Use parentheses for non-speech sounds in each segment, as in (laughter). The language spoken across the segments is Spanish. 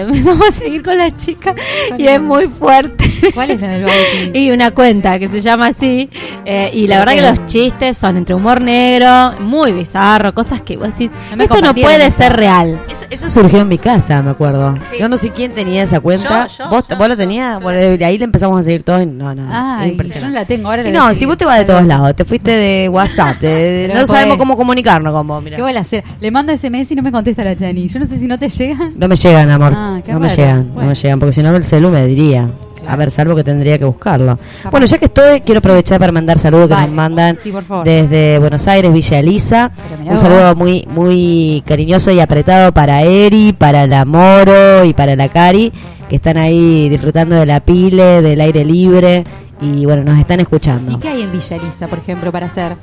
Empezamos a seguir con la chica y es muy fuerte. ¿Cuál es la del Bauti? y una cuenta que se llama así. eh, y la verdad que los chistes son entre humor negro, muy bizarro, cosas que vos decís, No esto no puede ser real. Eso, eso surgió en mi casa, me acuerdo. Sí. Yo no sé quién tenía esa cuenta. Yo, yo, ¿Vos, yo. ¿Vos lo tenías? Bueno, de ahí le empezamos a seguir todos. y No, no. Ay, yo no la tengo, ahora la Y no, si vos te vas de todos lados, te fuiste de WhatsApp, de- de- no sabemos podés. cómo comunicarnos, como, mira. ¿Qué voy a hacer? Le mando SMS y no me contesta la Chani. Yo no sé si no te llega. No me llegan, amor. Ah, qué no me llegan, no me llegan, porque si no el celu me diría. A ver, salvo que tendría que buscarlo. Bueno, ya que estoy, quiero aprovechar para mandar saludos que Vale. nos mandan Sí, desde Buenos Aires, Villa Elisa. Un saludo vos. muy muy cariñoso y apretado para Eri, para la Moro y para la Cari, que están ahí disfrutando de la pile, del aire libre y bueno, nos están escuchando. ¿Y qué hay en Villa Elisa, por ejemplo, para hacer?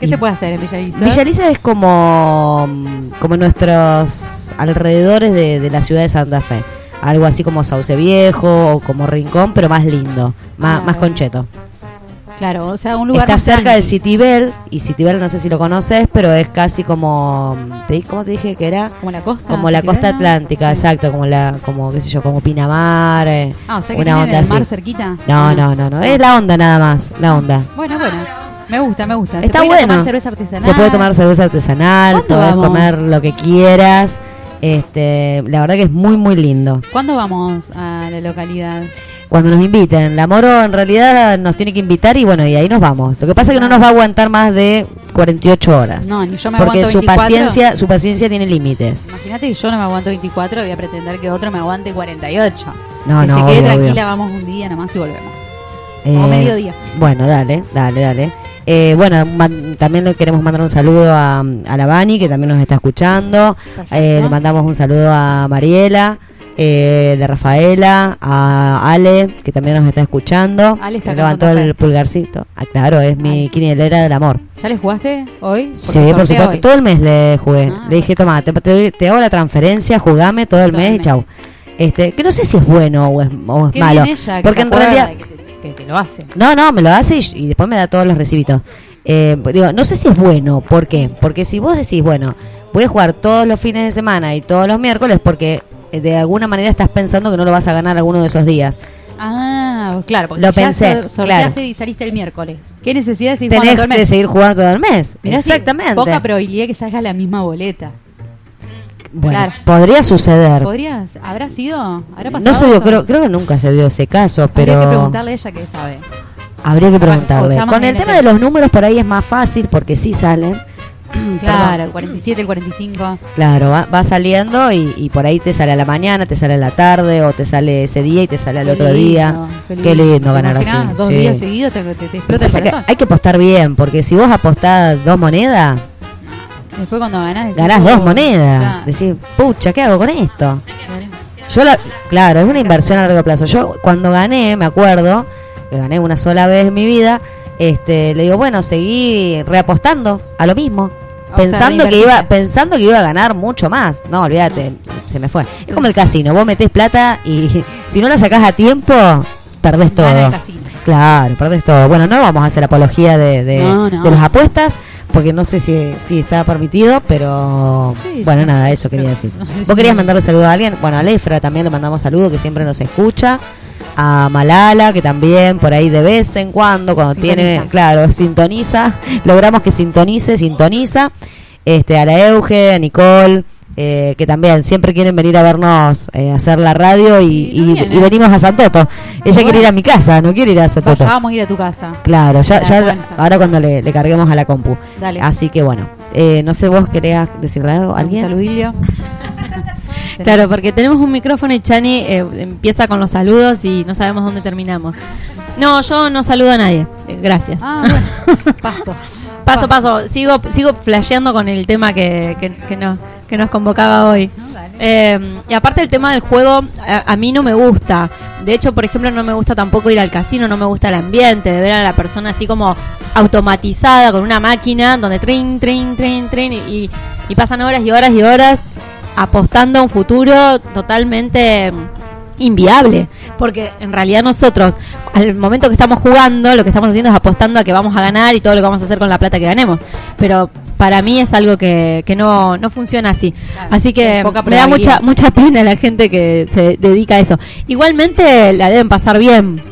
¿Qué se puede hacer en Villa Elisa? Villa Elisa es como, como nuestros alrededores de, de la ciudad de Santa Fe. Algo así como Sauce Viejo o como Rincón, pero más lindo, más, Ah, más bueno. concheto. Claro, o sea, un lugar Está más cerca de tranqui. Citibel, y Citibel no sé si lo conoces, pero es casi como, ¿te, ¿cómo te dije que era? Como la costa. Como la costa atlántica, Sí. exacto, como la, como qué sé yo, como Pinamar, eh, Ah, o sea que una onda el así. mar cerquita. No, Ah. no, no, no, es la onda nada más, la onda. Bueno, bueno. Me gusta, me gusta. Está se puede bueno. tomar cerveza artesanal. Se puede tomar cerveza artesanal, ¿Cuándo podés vamos? comer lo que quieras. Este, la verdad que es muy muy lindo. ¿Cuándo vamos a la localidad? Cuando nos inviten, la Moro en realidad nos tiene que invitar y bueno, y ahí nos vamos. Lo que pasa es que no nos va a aguantar más de 48 horas. No, ni yo me porque aguanto su 24. paciencia, su paciencia tiene límites. Imagínate que yo no me aguanto 24, voy a pretender que otro me aguante 48. No, que no, se quede obvio, tranquila, obvio. vamos un día nomás y volvemos. Eh, o mediodía. Bueno, dale, dale, dale. Eh, bueno, man- también le queremos mandar un saludo a, a la Bani, que también nos está escuchando. Eh, le mandamos un saludo a Mariela, eh, de Rafaela, a Ale, que también nos está escuchando. Ale está Que levantó el pulgarcito. Ah, claro, es mi quinielera del amor. ¿Ya les jugaste hoy? Porque Sí, por supuesto. hoy. Todo el mes le jugué. Ah. Le dije, toma, te, te- te hago la transferencia, jugame todo el Todo mes y chau. Este, que no sé si es bueno o es, o es Qué malo. ella, porque en realidad que te, lo hace. no, no, me lo hace y, y después me da todos los recibitos. Eh, pues digo, no sé si es bueno. ¿Por qué? Porque si vos decís, bueno, voy a jugar todos los fines de semana y todos los miércoles, porque eh, de alguna manera estás pensando que no lo vas a ganar alguno de esos días. Ah, claro, porque Lo si ya pensé, sor- sorteaste claro. y saliste el miércoles. ¿Qué necesidad de seguir jugando Tenés todo el que mes? seguir jugando todo el mes. Mirá si Exactamente. Poca probabilidad que salga la misma boleta. Bueno, claro. podría suceder. ¿Podrías? ¿Habrá sido? ¿Habrá pasado? No sé, yo creo, creo que nunca se dio ese caso, pero Habría que preguntarle a ella qué sabe. habría que preguntarle. Con el tema el de los números por ahí es más fácil porque sí salen. (clears throat) Claro, el 47, el 45. Claro, va, va saliendo y, y por ahí te sale a la mañana, te sale a la tarde o te sale ese día y te sale al otro lindo, día. Qué lindo ¿Te ganar así. Dos sí. días seguidos te, te- te explota el Pasa que corazón. hay que apostar bien, porque si vos apostás dos monedas, Después cuando ganás decís, ganás "Oh, dos monedas. claro". Decís, pucha, ¿qué hago con esto? Yo la, claro, es una inversión a largo plazo. Yo cuando gané, me acuerdo, que gané una sola vez en mi vida, este, le digo, bueno, seguí reapostando a lo mismo. O sea, Pensando que iba, pensando que iba a ganar mucho más. No, olvídate, se me fue. Es como el casino, vos metés plata y (laughs) si no la sacás a tiempo, perdés todo. El casino. Claro, perdés todo. Bueno, no vamos a hacer apología de, de, No, no. de las apuestas, porque no sé si, si está permitido, pero Sí, bueno, no, nada, eso quería decir. no sé ¿Vos querías mandarle saludo a alguien? Bueno, a Lefra también le mandamos saludo, que siempre nos escucha. A Malala, que también por ahí de vez en cuando, cuando Sintoniza. tiene, claro, sintoniza, logramos que sintonice, sintoniza. Este, a la Euge, a Nicole, eh, que también siempre quieren venir a vernos eh, hacer la radio y, Y no y- vienen. y venimos a Santoto. Ella Bueno. quiere ir a mi casa, no quiere ir a Santoto. Vamos a ir a tu casa. Claro, ya, ya ahora cuando le, le carguemos a la compu. Dale. Así que bueno, eh, no sé vos querías decirle algo a alguien. saludillo. (laughs) Claro, porque tenemos un micrófono y Chani eh, empieza con los saludos y no sabemos dónde terminamos. No, yo no saludo a nadie. eh, gracias. Ah, bueno. (laughs) Paso. Paso, paso. Sigo, sigo flasheando con el tema que, que, que nos, que nos convocaba hoy. No. Eh, y aparte el tema del juego, a, a mí no me gusta. De hecho, por ejemplo, no me gusta tampoco ir al casino, no me gusta el ambiente, de ver a la persona así como automatizada con una máquina donde trin, trin, trin, trin, y, y- pasan horas y horas y horas apostando a un futuro totalmente inviable. Porque en realidad nosotros, al momento que estamos jugando, lo que estamos haciendo es apostando a que vamos a ganar y todo lo que vamos a hacer con la plata que ganemos. Pero para mí es algo que, que no, no funciona así. Claro, así que me da mucha, mucha (laughs) pena la gente que se dedica a eso. Igualmente la deben pasar bien.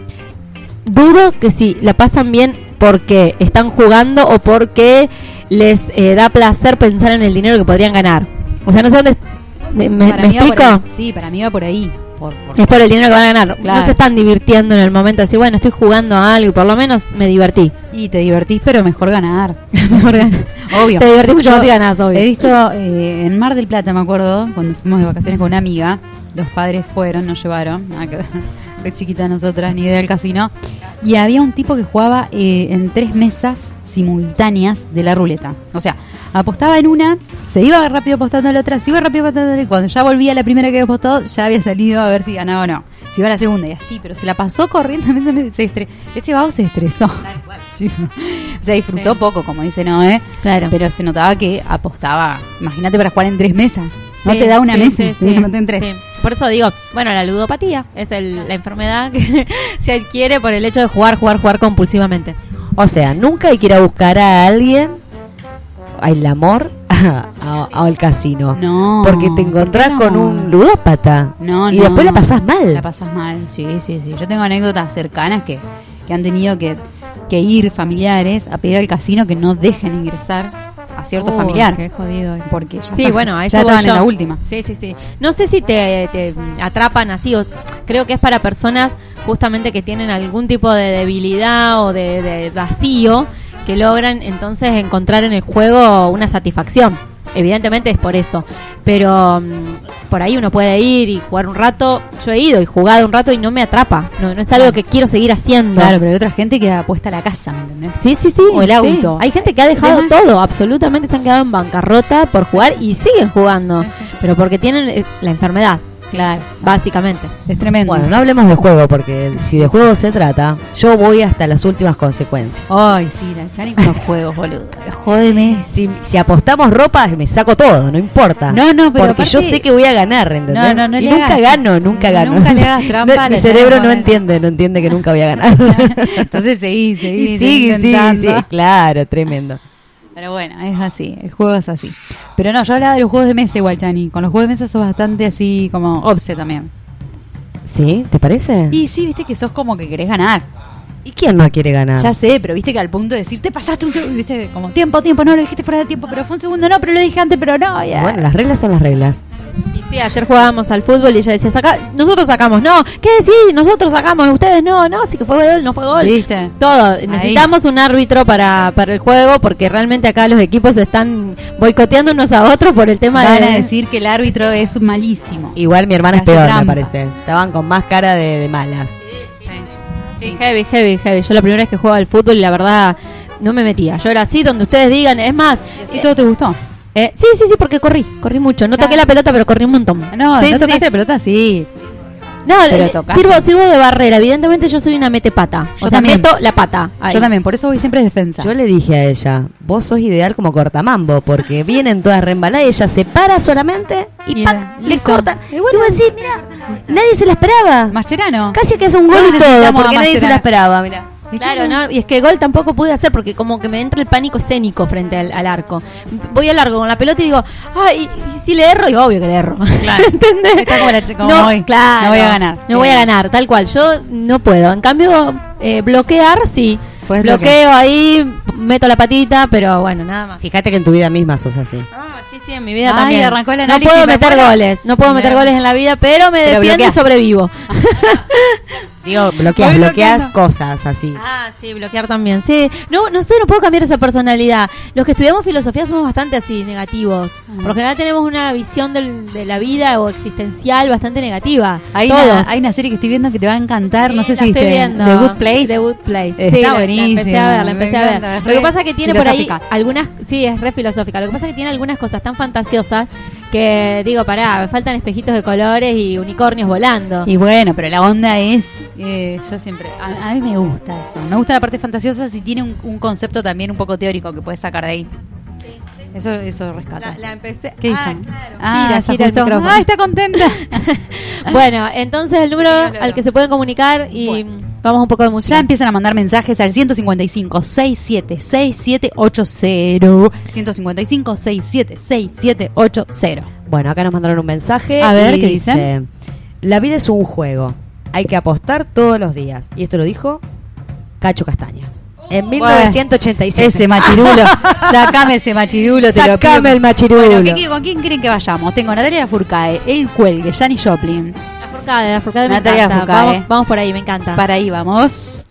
Dudo que si la pasan bien porque están jugando o porque les eh, da placer pensar en el dinero que podrían ganar. O sea, no sé dónde... ¿Me, explico? ahí. Sí, para mí va por ahí. Por, por- Es por el dinero que van a ganar. Claro. No se están divirtiendo en el momento decir, bueno, estoy jugando a algo y por lo menos me divertí. Y te divertís, pero mejor ganar. (laughs) Mejor ganar. Obvio. Te divertís mucho Yo más si ganás, obvio. He visto eh, en Mar del Plata, me acuerdo, cuando fuimos de vacaciones con una amiga, los padres fueron, nos llevaron, nada que ver, (laughs) re chiquitas nosotras, ni idea del casino, y había un tipo que jugaba eh, en tres mesas simultáneas de la ruleta. O sea, apostaba en una, se iba rápido apostando en la otra, se iba rápido apostando en la otra, y cuando ya volvía la primera que había apostado, ya había salido a ver si ganaba o no. Si iba a la segunda, y así, pero se la pasó corriendo, (laughs) se estre- este vago se estresó. (laughs) Sí. O sea, disfrutó Sí. poco, como dice Noé. Claro. Pero se notaba que apostaba. Imagínate para jugar en tres mesas. No te da una mesa, sí, tenés que sí, meter en tres. sí. Por eso digo, bueno, la ludopatía es el- la enfermedad que (laughs) se adquiere por el hecho de jugar, jugar, jugar compulsivamente. O sea, nunca hay que ir a buscar a alguien, al amor, (laughs) al casino. No. Porque te encontrás ¿por qué con no? un ludópata. No, y no. después la pasás mal. La pasas mal, sí, sí, sí. Yo tengo anécdotas cercanas que, que han tenido que, que ir familiares a pedir al casino que no dejen ingresar a cierto familiar. Qué jodido eso. Porque ya Sí, está- bueno, a eso ya estaban en la última. Sí, sí, sí. No sé si te, te atrapan así. O, creo que es para personas justamente que tienen algún tipo de debilidad o de, de vacío que logran entonces encontrar en el juego una satisfacción. Evidentemente es por eso. Pero mm, por ahí uno puede ir y jugar un rato. Yo he ido y jugado un rato y no me atrapa. No, no es algo que quiero seguir haciendo. Claro, pero hay otra gente que apuesta a la casa, ¿me entendés? Sí, sí, sí. O el sí. auto. Hay gente que ha dejado Además- todo, absolutamente se han quedado en bancarrota por jugar y siguen jugando. Pero porque tienen eh, la enfermedad, Claro. básicamente. Es tremendo. Bueno, no hablemos de juego, porque si de juego se trata, yo voy hasta las últimas consecuencias. Ay, sí, la Chani con los (laughs) juegos, boludo. Jódeme. Si, si apostamos ropa, me saco todo, no importa. No, no, pero Porque yo sé que voy a ganar, ¿entendés? No, no, no y le nunca hagas- gano, nunca gano. nunca le (laughs) hagas trampa mi cerebro no entiende, no entiende que nunca voy a ganar. (laughs) Entonces seguí, seguí, Y seguí sí, sí, intentando. sí, claro, tremendo. Pero bueno, es así, el juego es así. Pero no, yo hablaba de los juegos de mesa igual, Chani. Con los juegos de mesa sos bastante así como obse también. ¿Sí? ¿Te parece? Y sí, viste que sos como que querés ganar. ¿Y quién no quiere ganar? Ya sé, pero viste que al punto de decir, te pasaste un segundo, viste, como tiempo, tiempo, no lo dijiste fuera de tiempo, pero fue un segundo, no, pero lo dije antes, pero no, ya. Bueno, las reglas son las reglas. Y sí, ayer jugábamos al fútbol y ella decía, Saca, nosotros sacamos, no, ¿qué? Sí, nosotros sacamos, ustedes no, no, sí que fue gol, no fue gol. ¿Viste? Todo, necesitamos un árbitro para, para el juego porque realmente acá los equipos se están boicoteando unos a otros por el tema Van de... a decir que el árbitro es malísimo. Igual mi hermana es peor, trampa. me parece. Estaban con más cara de, de malas. Sí, heavy, heavy, heavy. Yo la primera vez que jugaba al fútbol y la verdad no me metía. Yo era así, donde ustedes digan, es más... ¿Y así todo te gustó? eh, sí, sí, sí, porque corrí, corrí mucho. No Claro. toqué la pelota, pero corrí un montón. No, Sí, no sí, tocaste la pelota, sí. No, Pero eh, tocaste. sirvo, sirvo de barrera. Evidentemente yo soy una metepata. Yo O sea, también. meto la pata. ahí. Yo también, por eso voy siempre de defensa. Yo le dije a ella, vos sos ideal como cortamambo, porque vienen todas reembaladas y ella se para solamente y, Y ¡pac! listo. corta. Y Y bueno, vos decís, mira, nadie se la esperaba. Mascherano. Casi que es un gol y todo, porque nadie se la esperaba, mira. Claro, ¿no? Y es que gol tampoco pude hacer porque como que me entra el pánico escénico frente al, al arco. Voy al largo con la pelota y digo, ay, y si le erro, y obvio que le erro. Claro. (laughs) ¿Entendés? Está como la ch- como no, hoy. claro. No voy a ganar. No voy a ganar, tal cual. Yo no puedo. En cambio, eh, bloquear, sí. Puedes Bloqueo ahí, meto la patita, pero bueno, nada más. Fíjate que en tu vida misma sos así. Ah, sí, sí, en mi vida Ay, también. arrancó el no puedo me meter goles, no puedo meter Me- goles en la vida, pero me Pero defiendo y sobrevivo. (laughs) Digo, bloqueas, bloqueas cosas así. Ah, sí, bloquear también. Sí, no, no estoy, no puedo cambiar esa personalidad. Los que estudiamos filosofía somos bastante así, negativos. Por lo general tenemos una visión del- de la vida o existencial bastante negativa. Hay una, hay una serie que estoy viendo que te va a encantar, no Sí, sé la si estoy viste. viendo. The Good Place. The Good Place. Está Sí, la- La, buenísima, empecé a ver, la empecé a ver. encanta, Lo que pasa es que tiene por ahí algunas, sí, es re filosófica. Lo que pasa es que tiene algunas cosas tan fantasiosas que digo, pará, me faltan espejitos de colores y unicornios volando. Y bueno, pero la onda es, eh, yo siempre, a, a mí me gusta eso. Me gusta la parte fantasiosa si tiene un, un concepto también un poco teórico que puedes sacar de ahí. Eso, eso rescata. La, la empecé. ¿Qué ah, dicen? claro. Ah, Gira, se gira el ajustó. micrófono. Ah, está contenta. (laughs) bueno, entonces el número al que se pueden comunicar y Bueno. Vamos un poco de música. Ya empiezan a mandar mensajes al 155 67 6780. 155 67 6780. Bueno, acá nos mandaron un mensaje. A ver, y ¿qué dice? La vida es un juego. Hay que apostar todos los días. Y esto lo dijo Cacho Castaña. En 1987. Ese machirulo. (laughs) Sacame ese machirulo, te lo Sacame pido. el machirulo. Bueno, ¿qué quiere- ¿con quién creen que vayamos? Tengo a Natalia Lafourcade, El Cuelgue, Janis Joplin. La Furcade, la Furcade me Natalia encanta. Furcade. Vamos, vamos por ahí, me encanta. Para ahí vamos.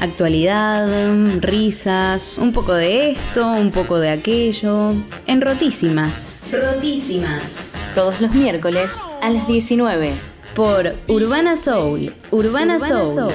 Actualidad, risas, un poco de esto, un poco de aquello. En Rotísimas. Rotísimas. Todos los miércoles a las 19. Por Urbana Soul. Urbana, Soul.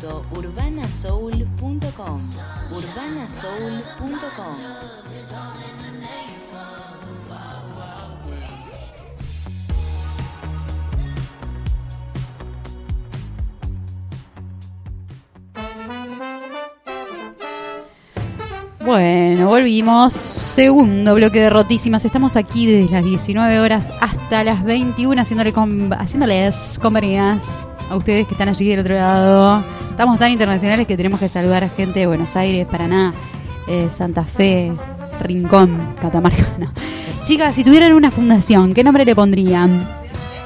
www.urbanasoul.com urbanasoul.com Bueno, volvimos. Segundo bloque de Rotísimas. Estamos aquí desde las 19 horas hasta las 21 haciéndole haciéndoles compañías a ustedes que están allí del otro lado. Estamos tan internacionales que tenemos que saludar a gente de Buenos Aires, Paraná, eh, Santa Fe, Rincón, Catamarca. (laughs) No. Chicas, si tuvieran una fundación, ¿qué nombre le pondrían?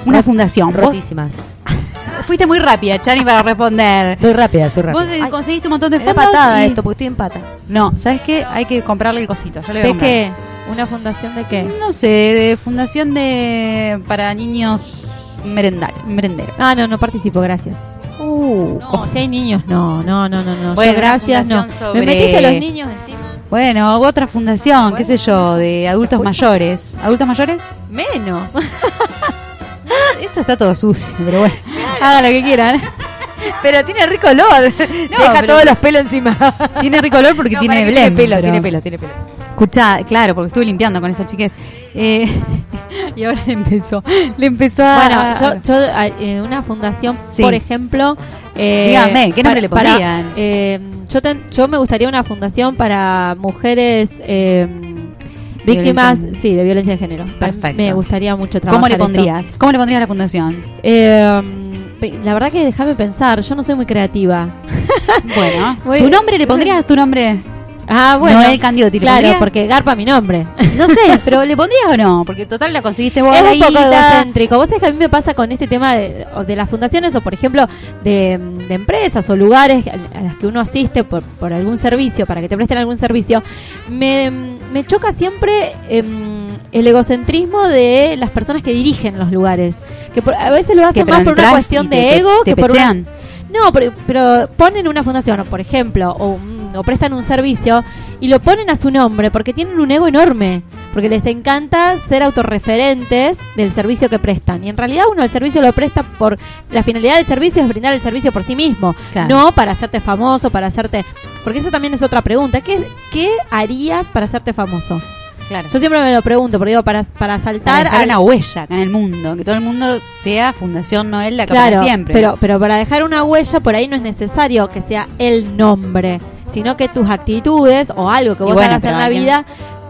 Una Rot- fundación. Vos Rotísimas. (laughs) fuiste muy rápida, Chani, para responder. Soy rápida, soy Vos rápida. eh, Ay, conseguiste un montón de fondos. patada y- esto, porque estoy en pata. No, ¿sabes qué? Hay que comprarle el cosito. Yo le voy a ¿De comprar. qué? ¿Una fundación de qué? No sé, de fundación de para niños merendar, merendero. Ah, no, no participo, gracias. Uh, No, si hay niños, no, no, no, no, no. Bueno, Yo, gracias, no. Me metiste a los niños encima. Bueno, otra fundación, qué sé yo, de adultos escucha? mayores. ¿Adultos mayores? Menos. (laughs) Eso está todo sucio, pero bueno. Hagan lo que quieran. (laughs) Pero tiene rico olor. Deja todos los pelos encima. Tiene rico olor porque No, tiene blem. pelo, pero- tiene pelo, tiene pelo. Escuchá, claro, porque estuve limpiando con esa chiques. Eh, (laughs) y ahora le empezó. Le empezó a. Bueno, yo, yo eh, una fundación, Sí. por ejemplo. eh, Dígame, ¿qué nombre le para- pondrían? eh, yo, ten- yo me gustaría una fundación para mujeres eh, víctimas, Violencia- sí, de violencia de género. Perfecto. Me gustaría mucho trabajar ¿Cómo le eso. pondrías? ¿Cómo le pondrías a la fundación? La verdad que déjame pensar, yo no soy muy creativa. (laughs) Bueno, (laughs) ¿tu nombre le pondrías tu nombre? Ah, bueno. Noel Candiotti, ¿le Claro, porque garpa mi nombre. No sé, (laughs) pero ¿le pondrías o no? Porque total la conseguiste vos es un poco egocéntrico. Vos sabés que a mí me pasa con este tema de, de las fundaciones o, por ejemplo, de, de empresas o lugares a las que uno asiste por, por algún servicio, para que te presten algún servicio. Me, me choca siempre em, el egocentrismo de las personas que dirigen los lugares. Que por- a veces lo hacen Que más por una cuestión te- de ego te que por una, no, pero, pero ponen una fundación, por ejemplo, o, un- o prestan un servicio y lo ponen a su nombre porque tienen un ego enorme. Porque les encanta ser autorreferentes del servicio que prestan. Y en realidad uno el servicio lo presta por... La finalidad del servicio es brindar el servicio por sí mismo. Claro. No para hacerte famoso, para hacerte... Porque eso también es otra pregunta. ¿Qué, qué harías para hacerte famoso? Claro. Yo siempre me lo pregunto, porque digo, para, para Para saltar... dejar al- una huella acá en el mundo, que todo el mundo sea Fundación Noel la Claro, para siempre. Pero, pero para dejar una huella, por ahí no es necesario que sea el nombre, sino que tus actitudes o algo que vos bueno, hagas en la alguien- vida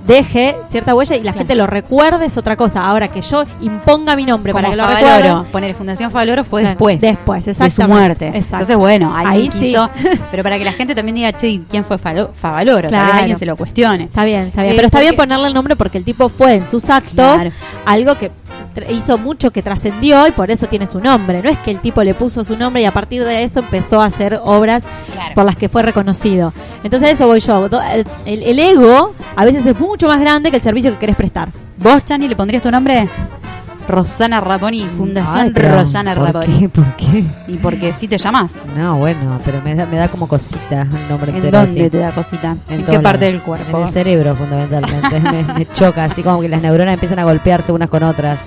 deje cierta huella y la Claro. gente lo recuerde es otra cosa. Ahora que yo imponga mi nombre Como para que lo recuerden. poner Fundación Favaloro fue Claro, después. Después, de su muerte. Exacto. Entonces, bueno, alguien Ahí sí. quiso. (laughs) Pero para que la gente también diga, che, ¿y ¿quién fue Favaloro? Tal vez Claro. alguien se lo cuestione. Está bien, está bien. Eh, Pero está bien ponerle el nombre porque el tipo fue en sus actos Claro. algo que hizo mucho que trascendió y por eso tiene su nombre. No es que el tipo le puso su nombre y a partir de eso empezó a hacer obras Claro. por las que fue reconocido. Entonces a eso voy yo. El, el- ego a veces es mucho más grande que el servicio que querés prestar. ¿Vos, Chani, le pondrías tu nombre? Rosana Raponi, Fundación Ay, Rosana ¿por Raponi. qué? ¿Por qué? Y porque sí te llamás. No, bueno, pero me da, me da como cosita el nombre ¿En entero. dónde así. te da cosita? ¿En, qué parte del cuerpo? En el cerebro, fundamentalmente. (laughs) me, me choca, así como que las neuronas empiezan a golpearse unas con otras.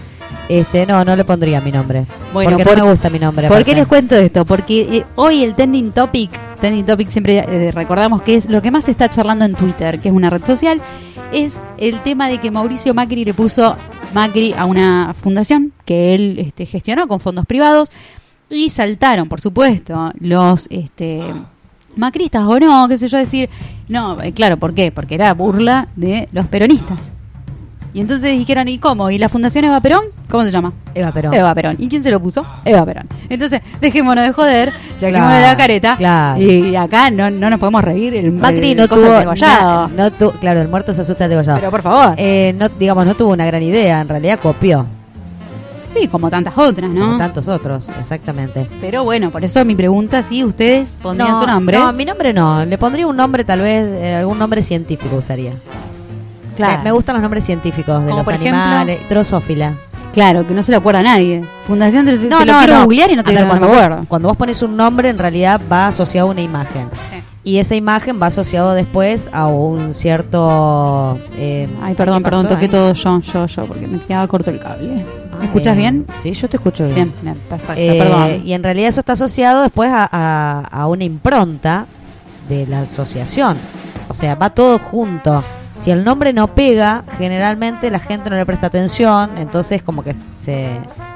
Este, no, no le pondría mi nombre. Bueno, porque por- no me gusta mi nombre. ¿Por aparte. qué les cuento esto? Porque eh, hoy el trending topic, trending topic siempre eh, recordamos que es lo que más se está charlando en Twitter, que es una red social, es el tema de que Mauricio Macri le puso Macri a una fundación que él este, gestionó con fondos privados y saltaron, por supuesto, los este macristas o no, qué sé yo decir, no, eh, claro, ¿por qué? Porque era burla de los peronistas. Y entonces dijeron, ¿y cómo? ¿Y la Fundación Eva Perón? ¿Cómo se llama? Eva Perón. Eva Perón. ¿Y quién se lo puso? Eva Perón. Entonces, dejémonos de joder, saquémonos Claro, la careta. claro. Y acá no, no nos podemos reír el Macri el no tuvo. degollado. na- no tu- claro, el muerto se asusta degollado. Pero por favor. Eh, no, digamos, no tuvo una gran idea, en realidad copió. sí, como tantas otras, ¿no? Como tantos otros, exactamente. Pero bueno, por eso mi pregunta, si ustedes pondrían su nombre. No, mi nombre no. Le pondría un nombre, tal vez, eh, algún nombre científico usaría. Claro. Me, me gustan los nombres científicos de Como los por ejemplo- animales. Drosófila. Claro, que no se lo acuerda a nadie. Fundación, te No, lo no, quiero no. googlear y no te ver, no me cuando, vos, acuerdo. cuando vos pones un nombre, en realidad va asociado a una imagen. Sí. Y esa imagen va asociado después a un cierto. eh, Ay, perdón, ¿qué perdón, pasó toqué ahí? todo yo, yo, yo, porque me quedaba corto el cable. ¿Me escuchas bien? Sí, yo te escucho bien. Bien, bien, perfecto, Eh, perdón. y en realidad eso está asociado después a, a- a una impronta de la asociación. O sea, va todo junto. Si el nombre no pega, generalmente la gente no le presta atención, entonces como que se,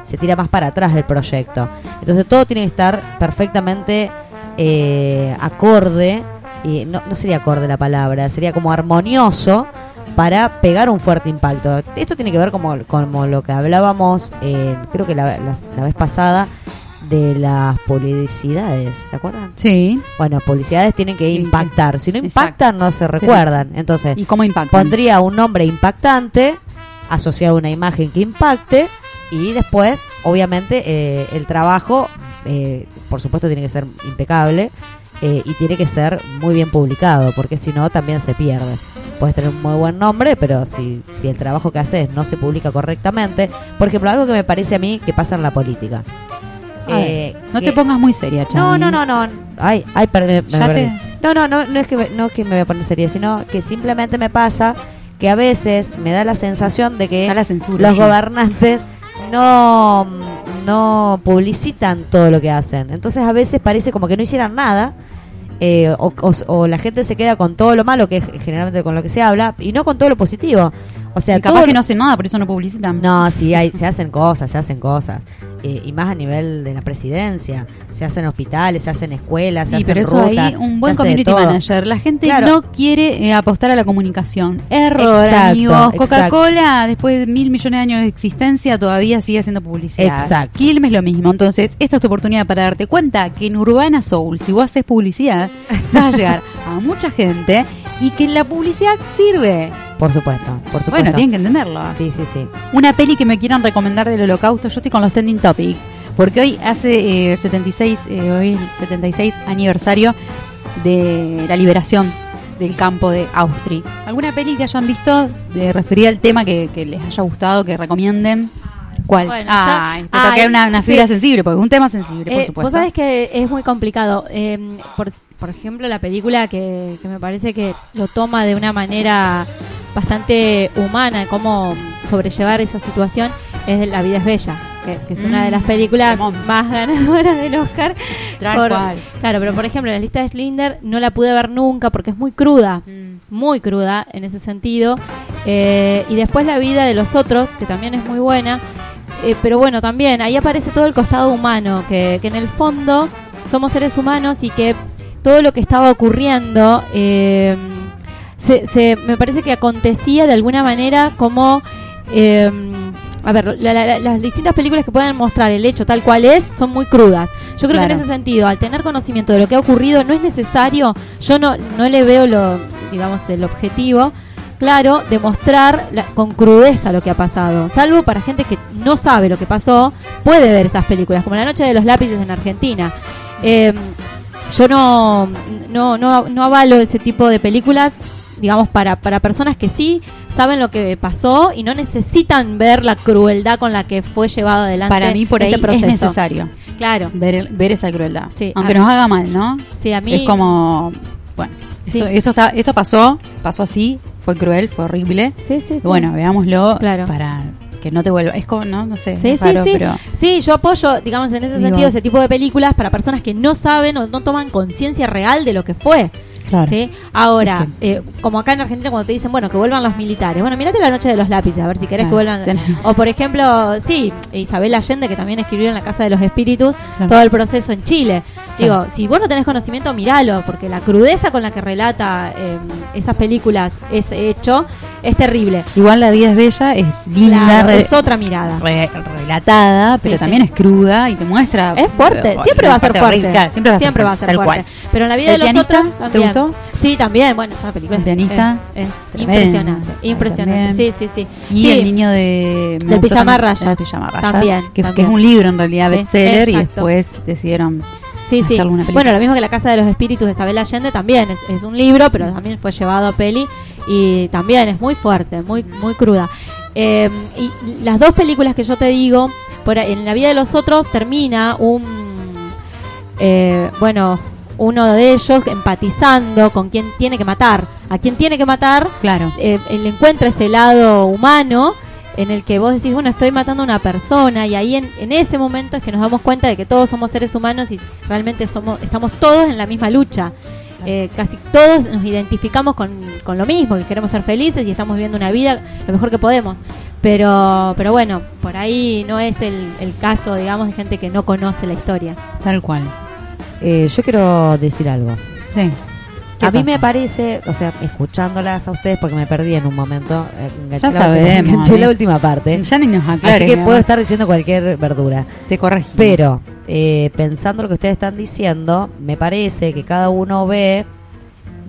se tira más para atrás el proyecto. Entonces todo tiene que estar perfectamente eh, acorde, y no, no sería acorde la palabra, sería como armonioso para pegar un fuerte impacto. Esto tiene que ver como, como lo que hablábamos, eh, creo que la, la- la vez pasada, de las publicidades, ¿se acuerdan? Sí. Bueno, publicidades tienen que Sí, impactar. Si no exacto. impactan, no se recuerdan. Entonces, ¿Y cómo impacta? pondría un nombre impactante asociado a una imagen que impacte y después, obviamente, eh, el trabajo, eh, por supuesto, tiene que ser impecable eh, y tiene que ser muy bien publicado, porque si no, también se pierde. Puedes tener un muy buen nombre, pero si, si el trabajo que haces no se publica correctamente, por ejemplo, algo que me parece a mí que pasa en la política. Eh, no que- te pongas muy seria, Chani. no, no, no, no. Ay, ay, perdón. me Ya perdí. te- No, no, no, no es que me, no es que me voy a poner seria, sino que simplemente me pasa que a veces me da la sensación de que la censura. los ya. gobernantes no no publicitan todo lo que hacen. Entonces a veces parece como que no hicieran nada. eh, o, o- o la gente se queda con todo lo malo, que es generalmente con lo que se habla, y no con todo lo positivo. O sea, Y capaz todo que no hacen nada, por eso no publicitan. no, sí, hay, se hacen cosas, se hacen cosas. Eh, y más a nivel de la presidencia. Se hacen hospitales, se hacen escuelas, se Sí, hacen pero eso rutas, ahí, un buen community manager. La gente Claro. no quiere eh, apostar a la comunicación. Error, Exacto, amigos. Coca-Cola, después de mil millones de años de existencia, todavía sigue haciendo publicidad. Exacto. Quilmes lo mismo. Entonces, esta es tu oportunidad para darte cuenta que en Urbana Soul, si vos haces publicidad, vas a llegar (laughs) a mucha gente y que la publicidad sirve. Por supuesto, por supuesto. Bueno, tienen que entenderlo. Sí, sí, sí. Una peli que me quieran recomendar del holocausto, yo estoy con los trending topic. Porque hoy hace eh, 76, eh, hoy es el 76 aniversario de la liberación del campo de Austria. ¿Alguna peli que hayan visto de referida al tema que, que les haya gustado, que recomienden? ¿Cuál? Bueno, ah, ya- te toqué ay, una, una fibra sí. sensible, porque es un tema sensible, por Eh, supuesto. Vos sabés que es muy complicado. Eh, por, por ejemplo, la película que, que me parece que lo toma de una manera bastante humana, cómo sobrellevar esa situación, es de La vida es bella, que, que es una de las Mm, películas temón. más ganadoras del Oscar. Por-. Claro, pero por ejemplo, la lista de Schlinder no la pude ver nunca porque es muy cruda Mm. muy cruda en ese sentido. Eh, y después la vida de los otros, que también es muy buena. Eh, pero bueno, también ahí aparece todo el costado humano, que, que en el fondo somos seres humanos y que todo lo que estaba ocurriendo, eh, se, se- me parece que acontecía de alguna manera como... eh, a ver, la- la- la- las distintas películas que pueden mostrar el hecho tal cual es son muy crudas. Yo creo que en ese sentido, al tener conocimiento de lo que ha ocurrido, no es necesario, yo no, no le veo lo, digamos, el objetivo, claro, de mostrar la- con crudeza lo que ha pasado. Salvo para gente que no sabe lo que pasó, puede ver esas películas, como La Noche de los Lápices en Argentina. Eh, yo no, no, no, no avalo ese tipo de películas, digamos, para, para personas que sí saben lo que pasó y no necesitan ver la crueldad con la que fue llevado adelante. Para mí, por ahí ese proceso. es necesario Claro, ver, ver esa crueldad. Sí, Aunque nos haga mal, ¿no? sí, a mí. Es como. Bueno, Sí. esto, esto, está, esto pasó, pasó así, fue cruel, fue horrible. Sí, sí, sí. Bueno, veámoslo Claro. para que no te vuelva. Es como, no, no sé. Sí, es sí, raro, sí. pero. Sí, yo apoyo, digamos, en ese Digo- sentido, ese tipo de películas para personas que no saben o no toman conciencia real de lo que fue. Claro. ¿sí? Ahora, eh, como acá en Argentina cuando te dicen, bueno, que vuelvan los militares. Bueno, mirate la noche de los lápices, a ver si querés que Claro. vuelvan. O por ejemplo, sí, Isabel Allende, que también escribió en la Casa de los Espíritus, Claro. todo el proceso en Chile. (laughs) Digo, si vos no tenés conocimiento, míralo, porque la crudeza con la que relata eh, esas películas ese hecho es terrible. Igual la vida es bella, es linda, Claro, es otra mirada. re- relatada, Sí, pero sí. también es cruda y te muestra. Es fuerte, siempre va a ser fuerte. claro, siempre va a ser, va a ser fuerte. Pero en la vida ¿El de los pianista? otros ¿Te también. gustó? Sí, también. Bueno, esa película ¿El pianista? es, es impresionante. Impresionante. Sí, también. sí, sí. Y Sí, el niño de. Del pijama rayas. del pijama rayas, También, que, que también. es un libro en realidad, bestseller, y después decidieron. Sí, sí. hacerle una película. Bueno, lo mismo que La Casa de los Espíritus de Isabel Allende también es, es un libro, pero también fue llevado a peli y también es muy fuerte, muy muy cruda. Eh, y las dos películas que yo te digo, por, en la vida de los otros termina un, eh, bueno, uno de ellos empatizando con quien tiene que matar, a quien tiene que matar, Claro. eh, él encuentra ese lado humano en el que vos decís, bueno, estoy matando a una persona y ahí en, en ese momento es que nos damos cuenta de que todos somos seres humanos y realmente somos estamos todos en la misma lucha. Eh, casi todos nos identificamos con, con lo mismo, que queremos ser felices y estamos viviendo una vida lo mejor que podemos. Pero, pero bueno, por ahí no es el, el caso, digamos, de gente que no conoce la historia. Tal cual. Eh, yo quiero decir algo. Sí. ¿Qué A mí me parece, o sea, escuchándolas a ustedes, porque me perdí en un momento, eh, Ya la, sabemos, enganché la última parte. (laughs) Ya ni nos aclares. Así que puedo estar diciendo cualquier verdura. Te corregí. Pero, eh, pensando lo que ustedes están diciendo, me parece que cada uno ve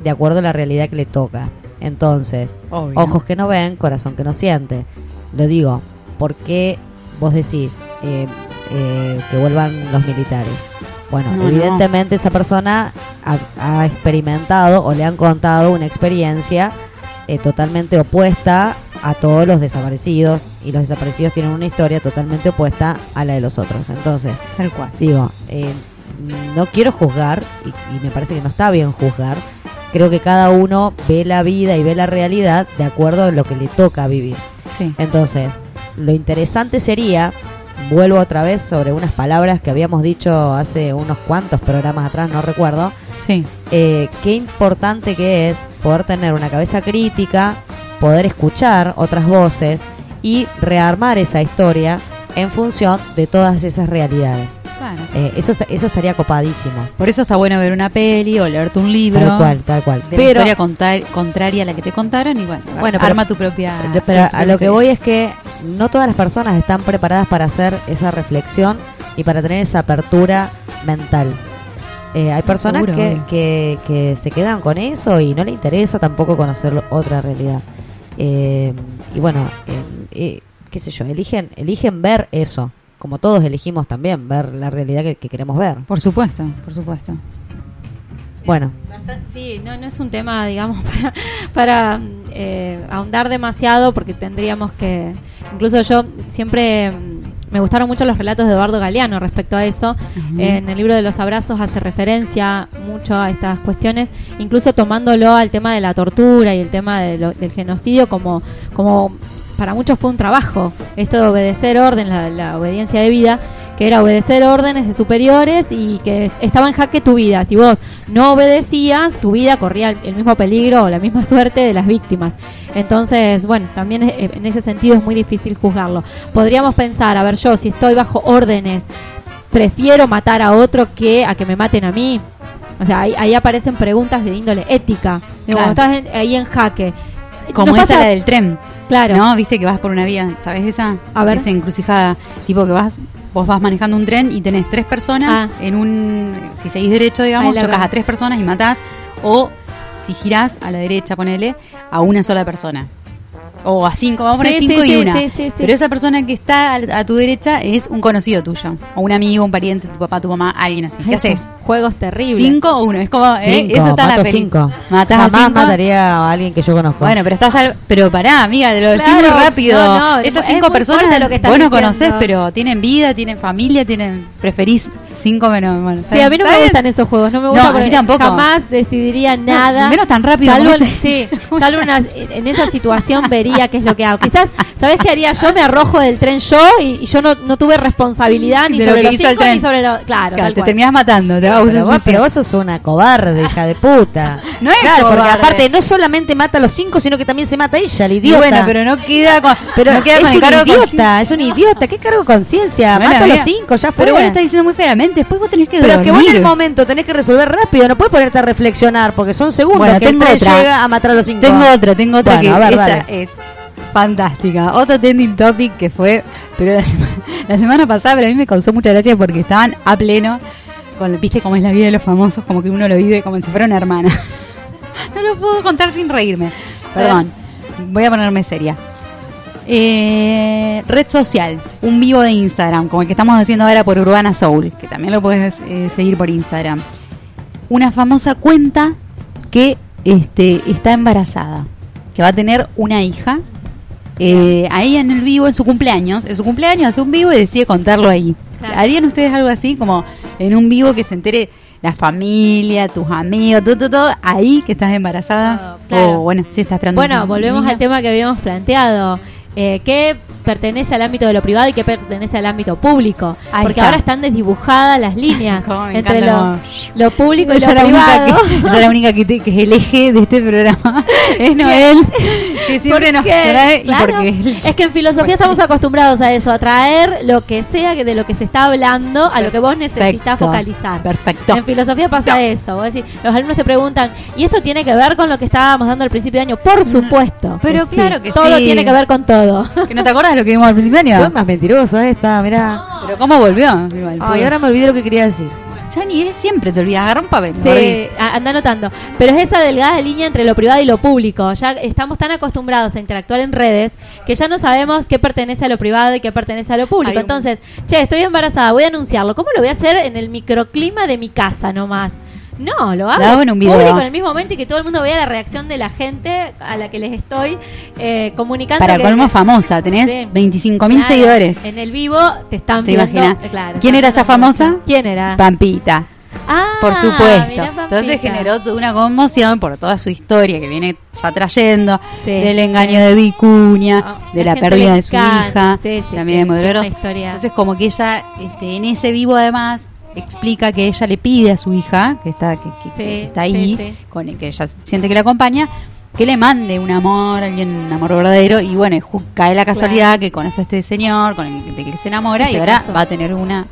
de acuerdo a la realidad que le toca. Entonces, Obvio. ojos que no ven, corazón que no siente. Lo digo, porque vos decís eh, eh, que vuelvan los militares? Bueno, No, no. evidentemente esa persona ha, ha experimentado o le han contado una experiencia eh, totalmente opuesta a todos los desaparecidos y los desaparecidos tienen una historia totalmente opuesta a la de los otros. Entonces, Tal cual. digo, eh, no quiero juzgar y, y me parece que no está bien juzgar. Creo que cada uno ve la vida y ve la realidad de acuerdo a lo que le toca vivir. Sí. Entonces, lo interesante sería, vuelvo otra vez sobre unas palabras que habíamos dicho hace unos cuantos programas atrás, no recuerdo, Sí. eh, qué importante que es poder tener una cabeza crítica, poder escuchar otras voces y rearmar esa historia en función de todas esas realidades. Claro. Eh, eso, eso estaría copadísimo. Por eso está bueno ver una peli o leerte un libro. Tal cual, tal cual. De Pero, historia contar- contraria a la que te contaron y bueno, Bueno, pero- arma tu propia. pero- pero tu a lo que voy es que no todas las personas están preparadas para hacer esa reflexión y para tener esa apertura mental. Eh, hay personas Seguro, que, que, que se quedan con eso y no le interesa tampoco conocer otra realidad. Eh, y bueno, eh, eh, qué sé yo, eligen, eligen ver eso, como todos elegimos también ver la realidad que, que queremos ver. Por supuesto, por supuesto. Bueno, Bastante- Sí, no, no es un tema, digamos, (laughs) para, para eh, ahondar demasiado porque tendríamos que... Incluso yo siempre mm, me gustaron mucho los relatos de Eduardo Galeano respecto a eso. En el libro de los abrazos hace referencia mucho a estas cuestiones, incluso tomándolo al tema de la tortura y el tema de lo- del genocidio como, como para muchos fue un trabajo. Esto de obedecer orden, la, la obediencia de vida, que era obedecer órdenes de superiores y que estaba en jaque tu vida. Si vos no obedecías, tu vida corría el, mismo peligro o la misma suerte de las víctimas. Entonces, bueno, también eh, en ese sentido es muy difícil juzgarlo. Podríamos pensar, a ver, yo si estoy bajo órdenes, prefiero matar a otro que a que me maten a mí. O sea, ahí, ahí aparecen preguntas de índole ética. Digo, Claro. Cuando estás en- ahí en jaque. Como ¿No esa pasa- la del tren. Claro. ¿No? Viste que vas por una vía, ¿sabes esa? A ver. Esa encrucijada. Tipo que vas, vos vas manejando un tren y tenés tres personas Ah. en un. Si seguís derecho, digamos, chocas a tres personas y matás. O si girás a la derecha, ponele, a una sola persona. O a cinco, vamos a poner Sí, cinco sí, y sí, una. sí, sí, sí. Pero esa persona que está a, a tu derecha es un conocido tuyo. O un amigo, un pariente, tu papá, tu mamá, alguien así. ¿Qué Ay, haces? Juegos terribles. ¿Cinco o uno? Es como, ¿eh? cinco, eso está en la mato peli. cinco. Matás a cinco. mataría a alguien que yo conozco. Bueno, pero estás al... pero pará, amiga, te lo decís Claro, muy rápido. no, no, Esas es cinco muy personas lo que vos no conocés, pero tienen vida, tienen familia, tienen preferís cinco menos. Bueno, Sí, a mí no ¿está me bien? gustan esos juegos, no me No, gusta a mí tampoco. jamás decidiría nada. menos tan rápido Salvo, como en- este. sí, (laughs) salvo en, una- en esa situación vería qué es lo que hago. Quizás, ¿sabés qué haría yo? Me arrojo del tren yo y, y yo no, no tuve responsabilidad ni De lo sobre que los hizo el cinco tren. ni sobre los... Claro, te terminás matando, te vas a usar Pero vos, pero vos sos una cobarde, hija de puta. (laughs) No es claro, porque aparte no solamente mata a los cinco, sino que también se mata a ella, el Y idiota. bueno, pero no queda con, Pero no queda es con el cargo idiota, es un idiota. ¿Qué cargo de conciencia? Mata a los cinco, ya fue. Pero vos lo estás diciendo muy después vos tenés que Pero es que vos en dormir. el momento tenés que resolver rápido, no puedes ponerte a reflexionar, porque son segundos Bueno, que tengo otra. llega a matar a los cinco. Tengo otra, tengo otra Bueno, que a ver, esta dale. es fantástica. Otro trending topic que fue, pero la semana, (laughs) la semana pasada, pero a mí me causó mucha gracia porque estaban a pleno con, viste cómo es la vida de los famosos, como que uno lo vive como si fuera una hermana. (laughs) no lo puedo contar sin reírme. Perdón, voy a ponerme seria. Eh, red social, un vivo de Instagram, como el que estamos haciendo ahora por Urbana Soul, que también lo puedes eh, seguir por Instagram. Una famosa cuenta que este, está embarazada, que va a tener una hija. eh, ahí en el vivo, en su cumpleaños, en su cumpleaños hace un vivo y decide contarlo ahí. Claro. ¿Harían ustedes algo así, como en un vivo que se entere la familia, tus amigos, todo, todo, todo, ahí que estás embarazada? Claro. O bueno, sí estás esperando. Bueno, volvemos al tema que habíamos planteado. Eh, ¿Qué pertenece al ámbito de lo privado y qué pertenece al ámbito público? Ahí Porque está. ahora están desdibujadas las líneas (laughs) entre lo, lo público y lo la única privado. que, la única que, te- que es el eje de este programa. (laughs) Es Noel, (laughs) que siempre nos ¿Por qué? trae. Claro. Y porque él- es que en filosofía estamos acostumbrados a eso, a traer lo que sea de lo que se está hablando a lo que vos necesitas focalizar. Perfecto. En filosofía pasa eso. Vos decís, los alumnos te preguntan, ¿y esto tiene que ver con lo que estábamos dando al principio de año? Por supuesto. pero claro que Todo sí. tiene que ver con todo. ¿Que no te acuerdas de lo que vimos al principio año? Son más mentirosos esta, mirá. Pero ¿cómo volvió? Igual, Ay, ahora me olvidé lo que quería decir. Chani, es siempre te olvidas. Agarra un papel. Sí, anda anotando. Pero es esa delgada línea entre lo privado y lo público. Ya estamos tan acostumbrados a interactuar en redes que ya no sabemos qué pertenece a lo privado y qué pertenece a lo público. Entonces, che, estoy embarazada, voy a anunciarlo. ¿Cómo lo voy a hacer en el microclima de mi casa nomás? No, lo hago, hago en un video. público en el mismo momento y que todo el mundo vea la reacción de la gente a la que les estoy eh, comunicando. Para que- colmo famosa, tenés Sí. 25 mil Claro, seguidores. En el vivo te están ¿Te viendo. imaginas? claro, ¿Quién era esa famosa? ¿Quién era? Pampita. Ah, Por supuesto. Entonces generó toda una conmoción por toda su historia que viene ya trayendo, Sí, del engaño sí. de Vicuña, Ah, de la pérdida de su encanta. hija, Sí, sí, también de tiene- Modelo tiene Grosso. una historia. Entonces como que ella, este, en ese vivo además, explica que ella le pide a su hija, que está, que, que- Sí, que está ahí, sí, sí. con el que ella siente que la acompaña, que le mande un amor, alguien, un amor verdadero, y bueno, cae la casualidad que conoce a este señor, con el que, que se enamora, y ahora va a tener una,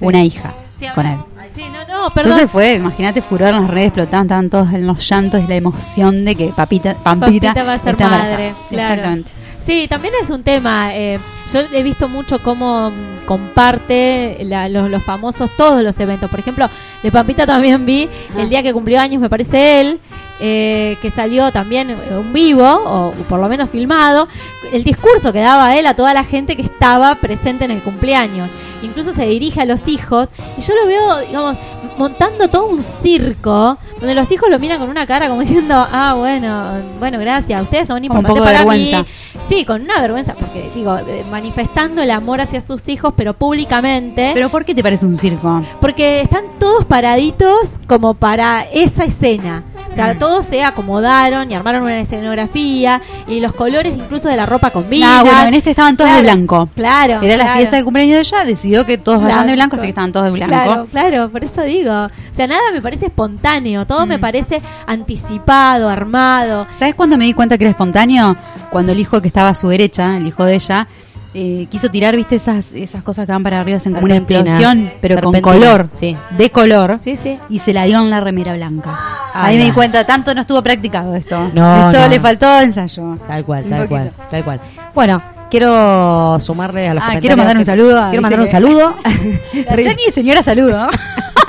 una hija con él. Sí, no, no, perdón. Entonces fue, imagínate, furor en las redes, explotaban, estaban todos en los llantos y la emoción de que Papita, Pampita, Pampita va a ser madre, claro. Exactamente. Sí, también es un tema. eh, yo he visto mucho cómo mm, comparte la- los, los famosos todos los eventos. Por ejemplo, de Pampita también vi el día que cumplió años, me parece él, eh, que salió también eh, un vivo, o por lo menos filmado, el discurso que daba él a toda la gente que estaba presente en el cumpleaños. Incluso se dirige a los hijos y yo lo veo, digamos, montando todo un circo donde los hijos lo miran con una cara como diciendo, ah, bueno, bueno, gracias, ustedes son importantes para vergüenza. mí. Sí, con una vergüenza, porque digo, eh, manifestando el amor hacia sus hijos, pero públicamente. ¿Pero por qué te parece un circo? Porque están todos paraditos como para esa escena. O sea, todos se acomodaron y armaron una escenografía y los colores incluso de la ropa combinan. Ah, bueno, en este estaban todos de blanco. Claro. Era la claro. fiesta de cumpleaños de ella, decidió que todos vayan de blanco, así que estaban todos de blanco. Claro, claro, por eso digo. O sea, nada me parece espontáneo, todo me Mm. parece anticipado, armado. ¿Sabes cuándo me di cuenta que era espontáneo? Cuando el hijo que estaba a su derecha, el hijo de ella, eh, quiso tirar, viste, esas, esas cosas que van para arriba, hacen como una explosión, pero con color, sí. de color, Sí, sí. y se la dio en la remera blanca. Ah, Ahí me di cuenta, tanto no estuvo practicado esto. No, esto no. le faltó ensayo. Tal cual, Un tal poquito. cual, tal cual. Bueno, quiero sumarle a los Ah, comentarios. quiero mandar un saludo a- Quiero mandar un saludo. (laughs) La Chani, señora, saludo. (laughs)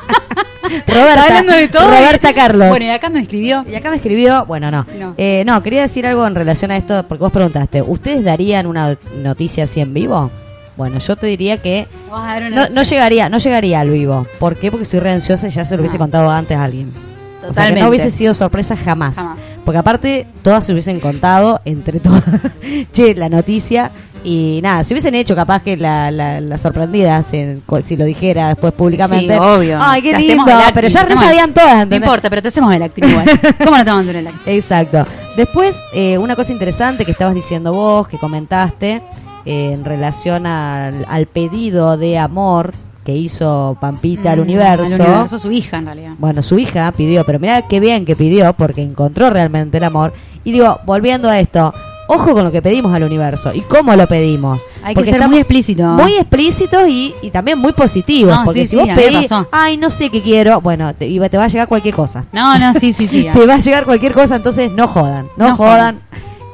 (laughs) Roberta, de todo. Roberta Carlos. Bueno, y acá me escribió. Y acá me escribió, bueno, no. No. Eh, no, quería decir algo en relación a esto, porque vos preguntaste, ¿ustedes darían una noticia así en vivo? Bueno, yo te diría que no, no llegaría, no llegaría al vivo. ¿Por qué? Porque soy re ansiosa y ya se lo hubiese Ah. contado antes a alguien. O sea, que Totalmente. no hubiese sido sorpresa jamás. Jamás. Porque aparte, todas se hubiesen contado entre todas. (laughs) che, la noticia. Y nada, se hubiesen hecho capaz que la, la, la sorprendida, si, si lo dijera después públicamente. Sí, obvio. Ay, qué lindo. Pero ya el- sabían todas. No ¿entendés? importa, pero te hacemos el acting igual. (laughs) ¿Cómo no te vamos a hacer el acting? Exacto. Después, eh, una cosa interesante que estabas diciendo vos, que comentaste, eh, en relación al, al pedido de amor que hizo Pampita al Mm, universo. Al universo, su hija en realidad. Bueno, su hija pidió, pero mirá qué bien que pidió, porque encontró realmente el amor. Y digo, volviendo a esto, ojo con lo que pedimos al universo y cómo lo pedimos. Hay que Porque ser estamos muy explícito. Muy explícitos y, y también muy positivos. No, porque sí, si vos pedís, ay, no sé qué quiero, bueno, te, y te va a llegar cualquier cosa. No, no, sí, sí, sí. (laughs) Te va a llegar cualquier cosa, entonces no jodan, no, No jodan.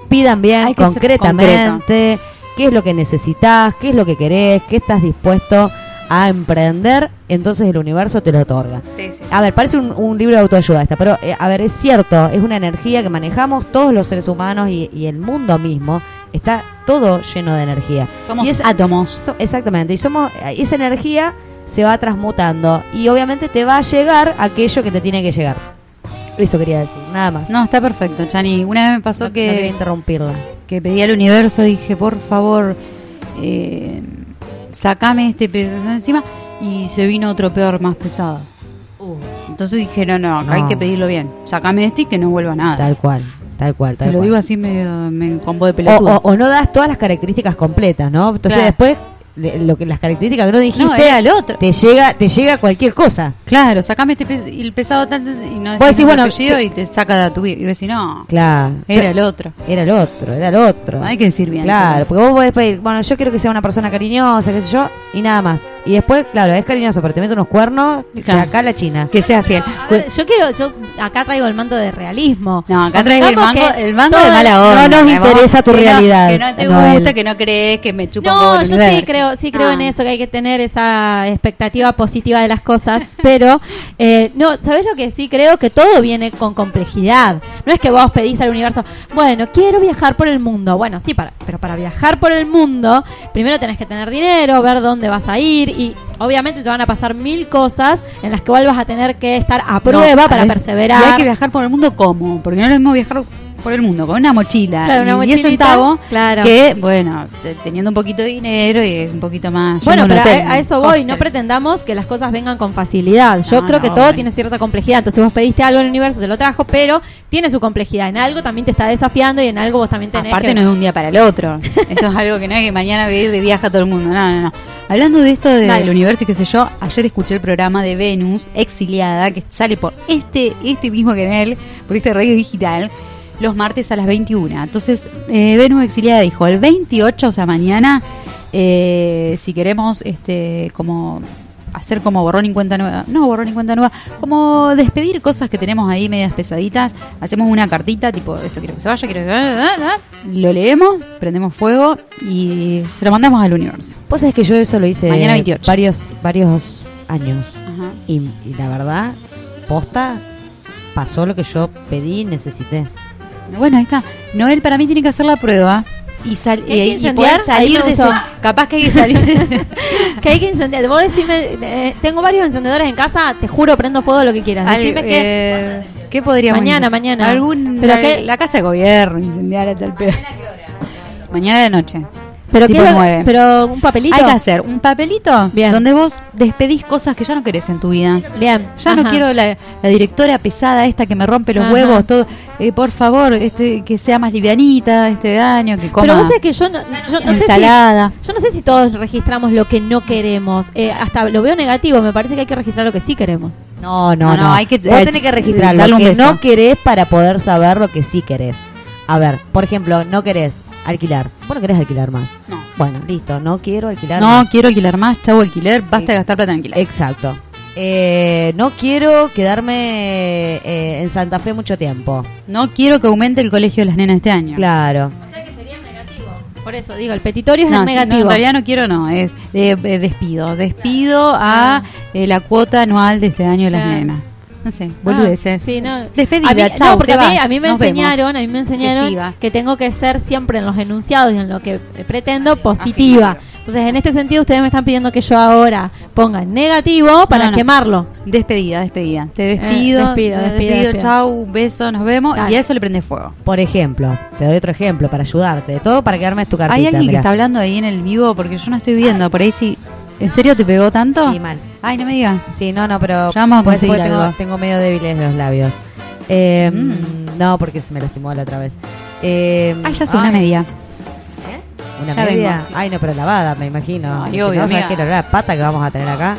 Pidan bien, Hay que ser concretamente, qué es lo que necesitas, qué es lo que querés, qué estás dispuesto a emprender, entonces el universo te lo otorga. Sí, sí. A ver, parece un, un libro de autoayuda esta, pero eh, a ver, es cierto, es una energía que manejamos todos los seres humanos y, y el mundo mismo está todo lleno de energía. Somos Y esa- átomos. so- exactamente, y somos esa energía se va transmutando y obviamente te va a llegar aquello que te tiene que llegar. Eso quería decir, nada más. No, está perfecto, Chani. Una vez me pasó No- no quería que, interrumpirla. que pedí al universo, dije, por favor, eh, sacame este peso encima. Y se vino otro peor, más pesado. Entonces dije, no, no, acá No. hay que pedirlo bien. Sacame este y que no vuelva nada. Tal cual, tal cual, tal Te lo cual. digo así medio me, con voz de o, pelotudo. o- o no das todas las características completas, ¿no? Entonces Claro. después le- lo que las características que no dijiste no, era el otro. te llega te llega cualquier cosa. Claro, sacame este pes- el pesado tal, y no Vos decís bueno, que- y te saca de tu vida. Y decís, no, Claro. era Yo- el otro. Era el otro, era el otro. Hay que decir bien. Claro, porque vos podés pedir, bueno, yo quiero que sea una persona cariñosa, qué sé yo, y nada más. Y después, claro, es cariñoso, pero te mete unos cuernos, de Claro. acá la China. Que sea fiel. Ver, yo quiero, yo acá traigo el manto de realismo. No, acá traes el mango, el mango de mala onda. no nos interesa tu que no- realidad, que no te Noel. gusta, que no crees, que me chupa un No, yo sí creo, sí creo Ah. en eso, que hay que tener esa expectativa positiva de las cosas, (laughs) pero eh, no, ¿sabes lo que sí creo? Que todo viene con complejidad. No es que vos pedís al universo, bueno, quiero viajar por el mundo. Bueno, sí, para, pero para viajar por el mundo, primero tenés que tener dinero, ver dónde vas a ir y obviamente te van a pasar mil cosas en las que vos vas a tener que estar a No, prueba a para veces- perseverar. Y hay que viajar por el mundo como, porque no es lo mismo viajar por el mundo con una mochila Claro, una y 10 mochilita, centavos claro. que, bueno, te- teniendo un poquito de dinero y un poquito más. Bueno, pero a, a eso voy, no pretendamos que las cosas vengan con facilidad. Yo No, creo no, que todo bueno. tiene cierta complejidad. Entonces vos pediste algo al universo, te lo trajo, pero tiene su complejidad. En algo también te está desafiando y en algo vos también tenés Aparte que... no es de un día para el otro. Eso es algo que no es que mañana voy a ir de viaje a todo el mundo. No, no, no. Hablando de esto del universo y qué sé yo, ayer escuché el programa de Venus, exiliada, que sale por este, este mismo canal, por este radio digital, los martes a las 21. Entonces, eh, Venus exiliada dijo, el 28, o sea, mañana, eh, si queremos, este, como hacer como borrón y cuenta nueva, no borrón y cuenta nueva, como despedir cosas que tenemos ahí medias pesaditas, hacemos una cartita, tipo, esto quiero que se vaya, quiero que se lo leemos, prendemos fuego y se lo mandamos al universo. Vos sabés que yo eso lo hice Mañana 28. varios varios años. Ajá. Y, y la verdad, posta, pasó lo que yo pedí y necesité. Bueno, ahí está. Noel para mí tiene que hacer la prueba y, sal- ¿Que hay que y- poder salir de gustó. Capaz que hay que salir. de- (laughs) (laughs) que hay que incendiar. Vos decime, eh, tengo varios encendedores en casa, te juro, prendo fuego lo que quieras. Al- Decime que eh, ¿Qué podríamos Mañana, mañana. Algún, Pero la, casa de gobierno, incendiar hasta el pedo. Mañana de noche. Pero, tipo qué- nueve. pero un papelito. Hay que hacer un papelito Bien. donde vos despedís cosas que ya no querés en tu vida. Bien. Ya no quiero la, la directora pesada esta que me rompe los Ajá. huevos, todo. Eh, por favor, este, que sea más livianita este año, que coma Pero vos sabés que yo no, yo no sé si- ensalada. Yo no sé si todos registramos lo que no queremos. Eh, hasta lo veo negativo. Me parece que hay que registrar lo que sí queremos. No, no, No, no. no, hay que- Vos eh, tenés que registrar lo que beso. no querés para poder saber lo que sí querés. A ver, por ejemplo, no querés alquilar. Vos no querés alquilar más. No. Bueno, listo, no quiero alquilar No más. quiero alquilar más, chavo alquiler, basta de gastar plata en alquiler. Exacto. Eh, no quiero quedarme eh, en Santa Fe mucho tiempo. No quiero que aumente el colegio de las nenas este año. Claro. O sea que sería negativo. Por eso digo, el petitorio es No, el sí, negativo. no, en realidad no quiero, no, es eh, eh, despido. Despido a Ah. eh, la cuota anual de este año de las Claro. nenas. No sé, boludeces. Ah, sí, no. Despedida, A mí- chau, no, porque te a mí, vas, a mí me nos vemos. enseñaron, a mí me enseñaron que, tengo que ser siempre en los enunciados y en lo que pretendo positiva. Entonces, en este sentido, ustedes me están pidiendo que yo ahora ponga negativo para No, no. quemarlo. Despedida, despedida. Te despido, Eh, despido, te despido, despido. chau, un beso, nos vemos. Dale. Y a eso le prende fuego. Por ejemplo, te doy otro ejemplo para ayudarte. Todo para que armes tu cartita. ¿Hay alguien que está hablando ahí en el vivo? Porque yo no estoy viendo. Por ahí sí. ¿En serio te pegó tanto? Sí, mal. Ay, no me digas. Sí, no, no, pero Ya vamos a pues, conseguir tengo, algo. tengo medio débiles los labios. Eh, Mm. No, porque se me lastimó la otra vez. Eh, Ay, ya sé, una media. ¿Eh? ¿Una Ya media? vengo, sí. Ay, no, pero lavada, me imagino. Ay, Si obvio, no, ¿sabes qué olor a pata que vamos a tener acá?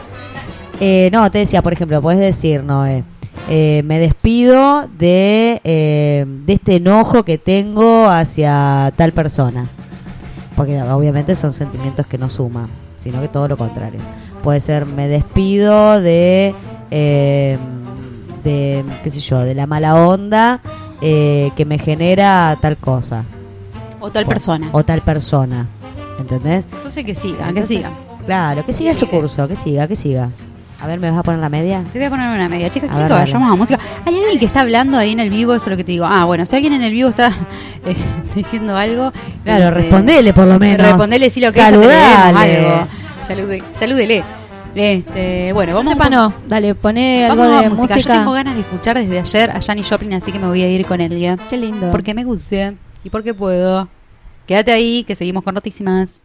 Eh, no, te decía, por ejemplo, puedes decir, Noé, eh, me despido de, eh, de este enojo que tengo hacia tal persona. Porque obviamente son sentimientos que no suman, sino que todo lo contrario. Puede ser, me despido de, eh, de qué sé yo, de la mala onda eh, que me genera tal cosa O tal persona. o tal persona. ¿Entendés? Entonces que siga, que siga. Claro, que siga su curso, que siga, que siga. A ver, ¿me vas a poner la media? Te voy a poner una media. Chicas, dale. vayamos a música. ¿Hay alguien que está hablando ahí en el vivo? Eso es lo que te digo. Ah, bueno, si alguien en el vivo está (laughs) eh, diciendo algo. Claro, este, respondele por lo menos. Respondele, sí, lo que ella te Saludale. algo. Salude, salúdele. Este, bueno, vamos, sepa, no. Dale, poné algo vamos de a música. música. Yo tengo ganas de escuchar desde ayer a Janis Joplin, así que me voy a ir con ella. Qué lindo. Porque me gusta y porque puedo. Quédate ahí, que seguimos con notísimas.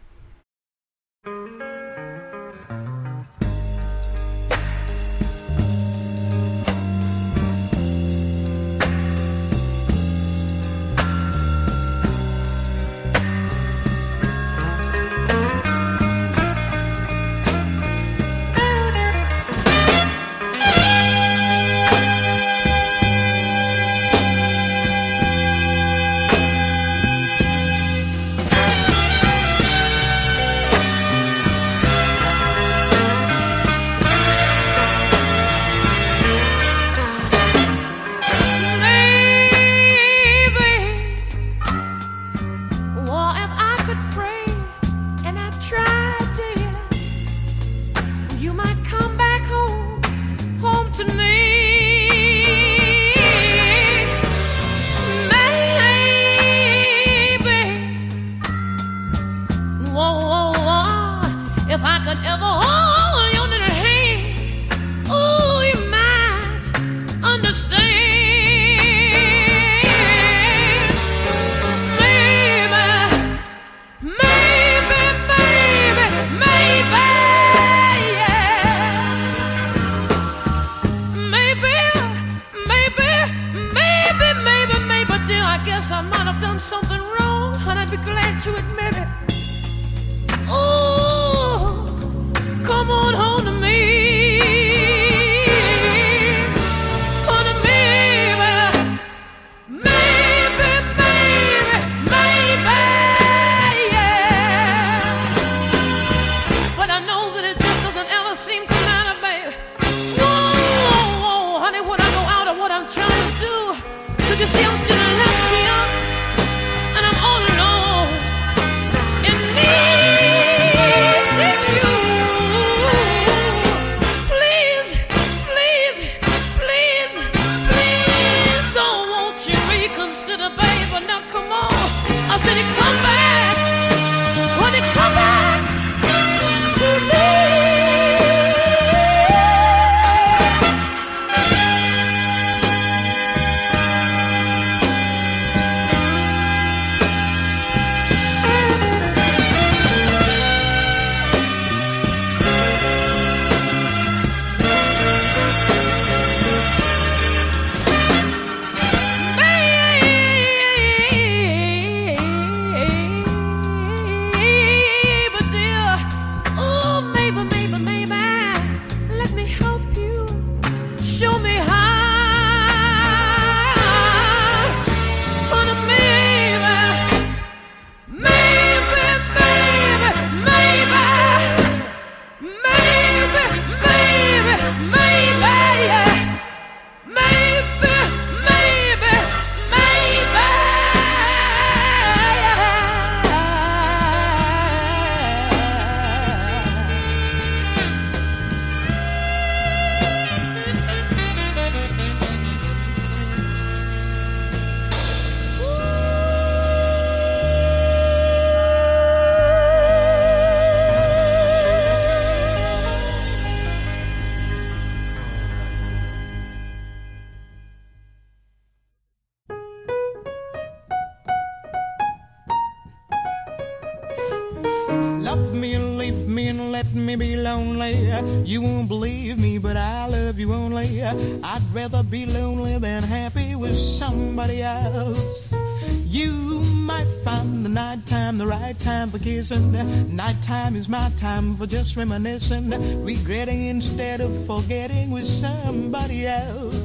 Nighttime is my time for just reminiscing, regretting instead of forgetting with somebody else.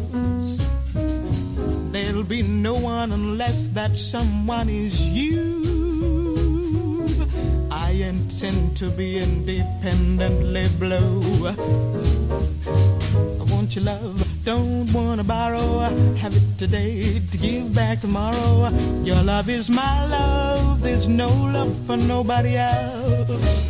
There'll be no one unless that someone is you. I intend to be independently blue. I want your love, don't wanna borrow. Have it today to give back tomorrow. Your love is my love, no love for nobody else.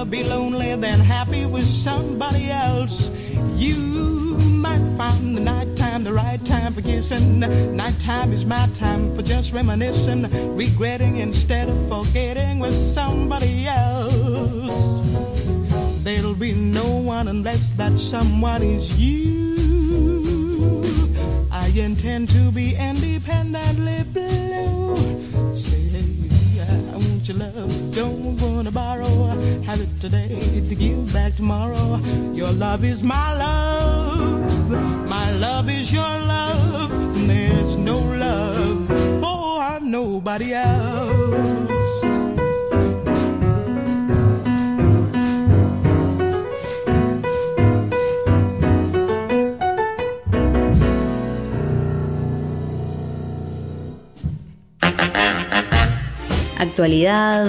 Rather be lonely than happy with somebody else. You might find the nighttime the right time for kissing. Nighttime is my time for just reminiscing, regretting instead of forgetting with somebody else. There'll be no one unless that someone is you. I intend to be independently blue. Say, I want your love, don't wanna borrow. Have it today to give back tomorrow. Your love is my love, my love is your love. There's no love for nobody else. Actualidad,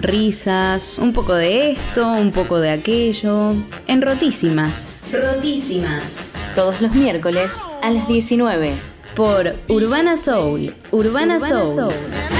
risas, un poco de esto, un poco de aquello. En Rotísimas. Rotísimas. Todos los miércoles a las 19. Por Urbana Soul. Urbana, Soul. And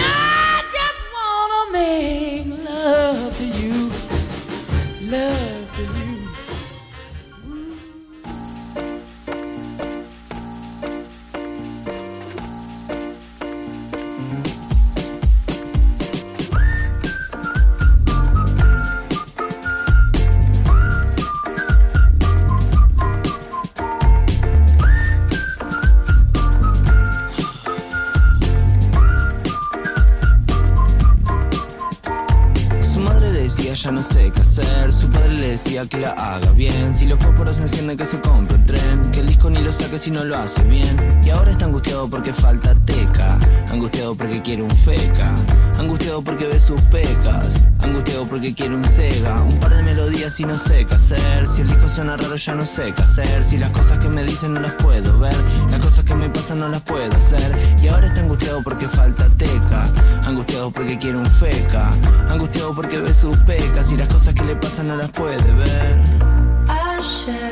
si no lo hace bien. Y ahora está angustiado porque falta teca, angustiado porque quiere un feca, angustiado porque ve sus pecas, angustiado porque quiere un sega, un par de melodías y no sé qué hacer. Si el disco suena raro ya no sé qué hacer, si las cosas que me dicen no las puedo ver, las cosas que me pasan no las puedo hacer. Y ahora está angustiado porque falta teca, angustiado porque quiere un feca, angustiado porque ve sus pecas. Y las cosas que le pasan no las puede ver. Ayer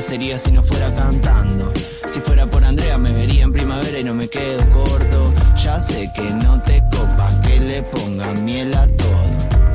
Sería si no fuera cantando. Si fuera por Andrea me vería en primavera y no me quedo corto. Ya sé que no te copa que le pongan miel a todo.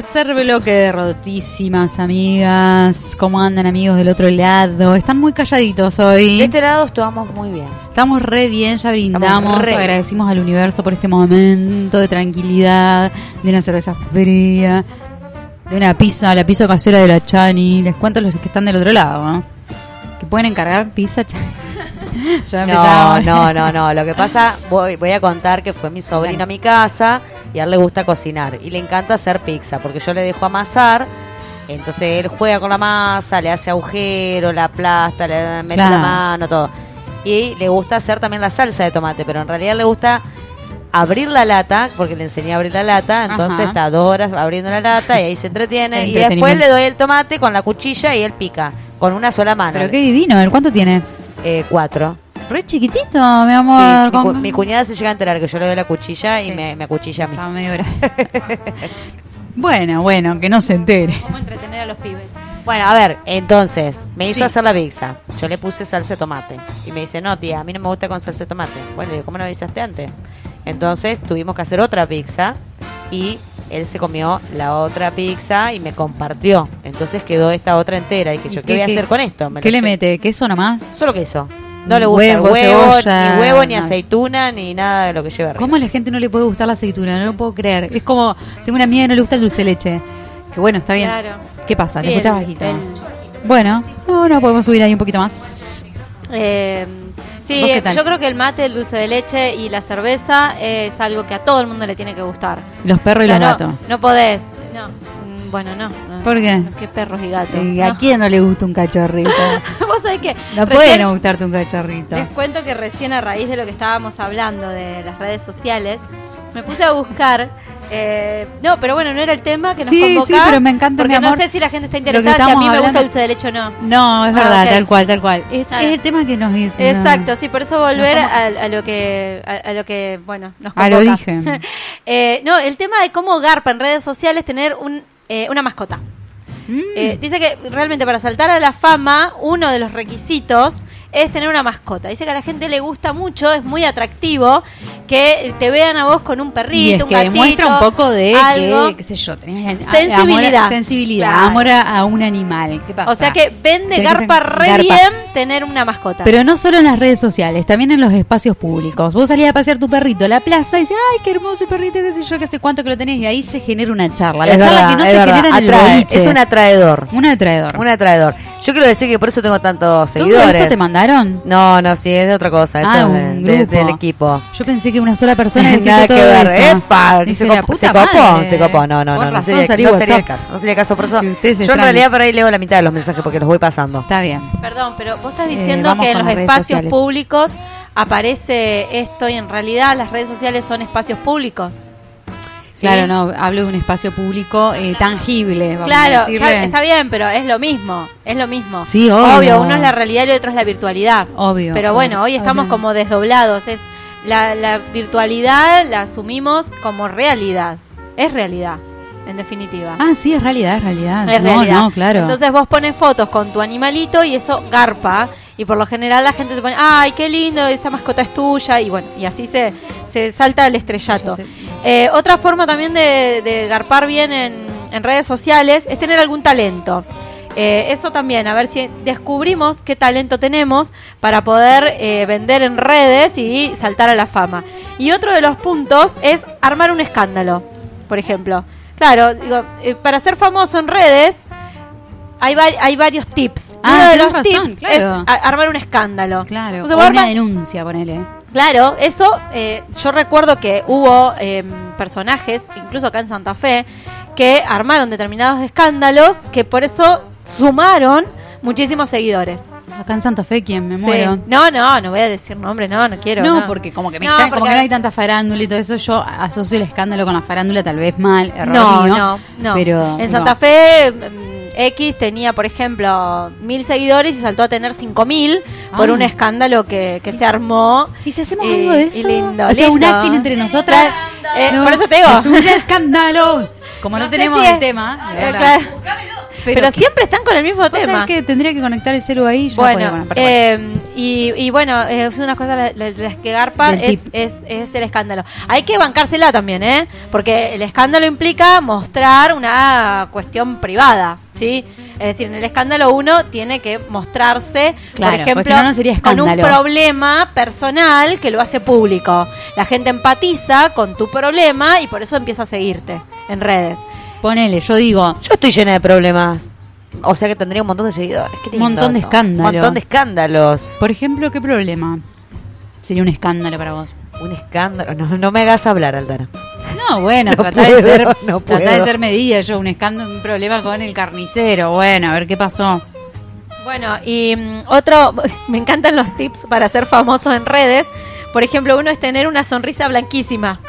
Tercer bloque de rotísimas amigas. ¿Cómo andan amigos del otro lado? Están muy calladitos De hoy. este lado estamos muy bien. Estamos re bien, ya brindamos, agradecimos al universo por este momento de tranquilidad, de una cerveza fría, de una pizza, la pizza casera de la Chani. Les cuento a los que están del otro lado, ¿no? Que pueden encargar pizza Chani. (laughs) ya No, no, no, no. Lo que pasa, voy, voy a contar que fue mi sobrino a mi casa y a él le gusta cocinar y le encanta hacer pizza porque yo le dejo amasar. Entonces él juega con la masa, le hace agujero, la aplasta, le mete Claro. la mano, todo. Y le gusta hacer también la salsa de tomate, pero en realidad le gusta abrir la lata, porque le enseñé a abrir la lata, entonces Ajá. está dos horas abriendo la lata y ahí se entretiene. Y después le doy el tomate con la cuchilla y él pica, con una sola mano. Pero qué divino, ¿el cuánto tiene? Eh, cuatro. Re chiquitito, mi amor. Sí, mi, cu- con- mi cuñada se llega a enterar que yo le doy la cuchilla y me, me acuchilla a mí. Estaba medio (laughs) bueno, bueno, que no se entere. ¿Cómo entretener a los pibes? Bueno, a ver, entonces, me hizo Sí. hacer la pizza. Yo le puse salsa de tomate. Y me dice, no, tía, a mí no me gusta con salsa de tomate. Bueno, le digo, ¿cómo no me avisaste antes? Entonces tuvimos que hacer otra pizza y él se comió la otra pizza y me compartió. Entonces quedó esta otra entera. Y que ¿Y yo, ¿qué, qué- voy a hacer con esto? Me ¿Qué le llevo. mete? ¿Queso nomás? Solo queso. No le gusta Huevo, huevo, cebolla, ni huevo, ni aceituna, ni nada de lo que lleve arriba. ¿Cómo a la gente no le puede gustar la aceituna? No lo puedo creer. Es como, tengo una amiga que no le gusta el dulce de leche. Que bueno, está bien. Claro. ¿Qué pasa? Sí, ¿Te escuchas el- bajito? el- Bueno, no, no, podemos subir ahí un poquito más. Eh, sí, yo creo que el mate, el dulce de leche y la cerveza es algo que a todo el mundo le tiene que gustar. Los perros y O sea, los no, gatos. No podés. No, mm, bueno, no. ¿Por qué? ¿Qué perros y gatos? ¿A quién no le gusta un cachorrito? (laughs) Vos sabés que No puede no gustarte un cachorrito. Les cuento que recién a raíz de lo que estábamos hablando de las redes sociales, me puse a buscar. eh, no, pero bueno, no era el tema que nos Sí, convoca. sí, pero me encanta, Porque mi amor, no sé si la gente está interesada, si a mí me gusta hablando- el dulce de leche o no. No, es Ah, verdad, tal cual, tal cual. Es, Claro. es el tema que nos no. Exacto, sí, por eso volver a, a lo que a, a lo que bueno nos A lo convoca. dije. (laughs) Eh, no, el tema de cómo garpa en redes sociales tener un, eh, una mascota. Mm. Eh, dice que realmente para saltar a la fama, uno de los requisitos es tener una mascota. Dice que a la gente le gusta mucho, es muy atractivo que te vean a vos con un perrito, y es un que gatito, demuestra un poco de algo. que, qué sé yo, tenés el- Sensibilidad. amor- sensibilidad, Claro. amor a, a un animal. ¿Qué pasa? O sea que vende Tenés que garpa ser re garpa. bien tener una mascota. Pero no solo en las redes sociales, también en los espacios públicos. Vos salías a pasear tu perrito a la plaza y dices, ay, qué hermoso el perrito, qué sé yo, qué sé cuánto que lo tenés, y ahí se genera una charla. La Es charla verdad, que no se verdad. genera en el Atrae, boliche. Es un atraedor. Un atraedor. Un atraedor. Yo quiero decir que por eso tengo tantos ¿Todo seguidores. esto te mandaron? No, no, sí, es de otra cosa. Eso Ah, es un de- de- grupo. del equipo. Yo pensé que una sola persona (laughs) que todo eso. Epa, Dije, se, la copó, puta se copó, madre. se copó. No, no, Con no, no razón sería, salí no sería el caso. No sería el caso. Por eso, Que yo en realidad por ahí leo la mitad de los mensajes porque los voy pasando. Está bien. Perdón, pero vos estás Eh, diciendo vamos que en con los las redes espacios sociales. públicos aparece esto y en realidad las redes sociales son espacios públicos. ¿Sí? Claro, no, hablo de un espacio público eh, tangible, vamos a Claro, decirle. está, está bien, pero es lo mismo, es lo mismo. Sí, obvio. uno es la realidad y otro es la virtualidad. Obvio. Pero bueno, hoy estamos Obvio. como desdoblados. Es la, la virtualidad la asumimos como realidad. Es realidad, en definitiva. Ah, sí, es realidad, es realidad. Es no, realidad. no, claro. Entonces vos pones fotos con tu animalito y eso garpa. Y por lo general la gente te pone, ay, qué lindo, esa mascota es tuya. Y bueno, y así se, se salta el estrellato. Eh, otra forma también de, de garpar bien en, en redes sociales es tener algún talento. Eh, eso también, a ver si descubrimos qué talento tenemos para poder eh, vender en redes y saltar a la fama. Y otro de los puntos es armar un escándalo, por ejemplo. Claro, digo, eh, para ser famoso en redes hay, va- hay varios tips. Ah, Uno de los razón, tips claro. es armar un escándalo. Claro, Entonces, o vos una denuncia, ponele. Claro, eso yo recuerdo que hubo eh, personajes, incluso acá en Santa Fe, que armaron determinados escándalos que por eso sumaron muchísimos seguidores. Acá en Santa Fe, ¿quién? Me Sí. muero. No, no, no voy a decir nombre, no, no quiero. No, porque como que me No, extraña, como que no hay tanta farándula y todo eso, yo asocio el escándalo con la farándula, tal vez mal, error No, mío. no, no. Pero, en Santa Fe mm, X tenía, por ejemplo, mil seguidores y saltó a tener cinco mil por Ah. un escándalo que, que se armó. ¿Y si hacemos Y- algo de y eso? lindo, o sea, un acting entre nosotras. Eh, No, por eso te digo. Es un escándalo. Como no, tenemos si el es- tema, Eh, claro. Pero, siempre están con el mismo tema. que tendría que conectar el celu ahí ya Bueno, bueno. eh, y, y bueno, es una cosa de las que garpa es, es, es el escándalo. Hay que bancársela también, ¿eh? Porque el escándalo implica mostrar una cuestión privada, ¿sí? Es decir, en el escándalo uno tiene que mostrarse, Claro, por pues ejemplo, si no, no sería con un problema personal que lo hace público. La gente empatiza con tu problema y por eso empieza a seguirte en redes. Ponele, yo digo, Yo estoy llena de problemas. O sea que tendría un montón de seguidores. Qué Un montón de eso. escándalos. Un montón de escándalos. por ejemplo, ¿qué problema sería un escándalo para vos? Un escándalo. No, no me hagas hablar, Aldana. No, bueno, (laughs) No tratá de ser, no tratá de ser medida yo, un escándalo, un problema con el carnicero, bueno, a ver qué pasó. Bueno, y mm, otro, (laughs) me encantan los tips para ser famoso en redes. Por ejemplo, uno es tener una sonrisa blanquísima.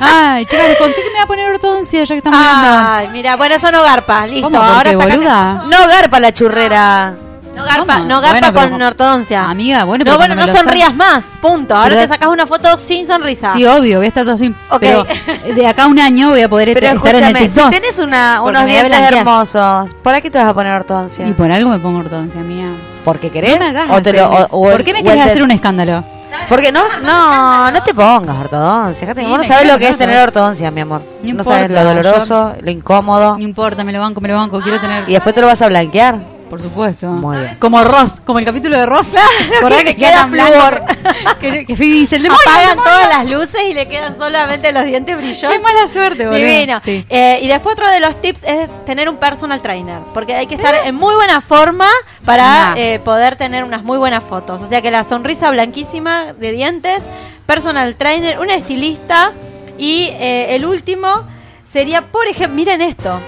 Ay, chicas, les conté que me iba a poner ortodoncia ya que estamos hablando. Ay, mira, bueno, eso no garpa, listo. ¿Cómo? ¿Por Ahora qué, boluda? No garpa la churrera. No garpa, ¿Cómo? no garpa Bueno, con ortodoncia. Amiga, bueno, no, bueno, no sonrías más, punto. Ahora Pero- te sacas una foto sin sonrisa. Sí, obvio, voy a estar todo sin. Pero de acá a un año voy a poder Pero estar en el escúchame, si TikTok. tenés una, unos dientes hermosos, ¿por qué te vas a poner ortodoncia? Y por algo me pongo ortodoncia, mía. ¿Porque querés? No me hagas ¿O te lo- hacer- o- o el- ¿Por qué me querés hacer un escándalo? Porque no, no, no te pongas ortodoncia. Sí, vos no quiero lo que es tener ortodoncia, mi amor. No No, sabes lo doloroso, lo incómodo. No importa, me lo banco, me lo banco, quiero tener. Y después te lo vas a blanquear. Por supuesto. Muy bien. Como Ross, como el capítulo de Ross. ¿Acordás que que queda flúor. Que, que Phoebe dice, Apagan el demonio". todas las luces y le quedan solamente los dientes brillosos. Qué mala suerte, boludo. Divino. Sí. Eh, y después otro de los tips es tener un personal trainer, porque hay que estar en muy buena forma para eh, poder tener unas muy buenas fotos. O sea que la sonrisa blanquísima de dientes, personal trainer, un estilista y eh, el último sería, por ejemplo, miren esto,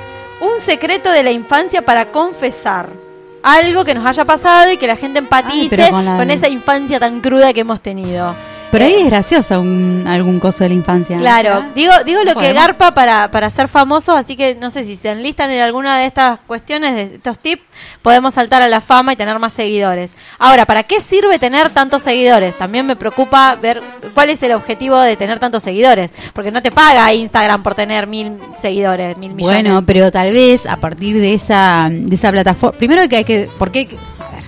un secreto de la infancia para confesar. Algo que nos haya pasado y que la gente empatice pero con la- con esa infancia tan cruda que hemos tenido. Pero ahí es gracioso un- algún coso de la infancia. Claro, ¿verdad? digo, digo lo que garpa para, para ser famosos, así que no sé si se enlistan en alguna de estas cuestiones, de estos tips, podemos saltar a la fama y tener más seguidores. Ahora, ¿para qué sirve tener tantos seguidores? También me preocupa ver cuál es el objetivo de tener tantos seguidores, porque no te paga Instagram por tener mil seguidores, mil millones. Bueno, pero tal vez a partir de esa, de esa plataforma. Primero que hay que. ¿Por qué? A ver.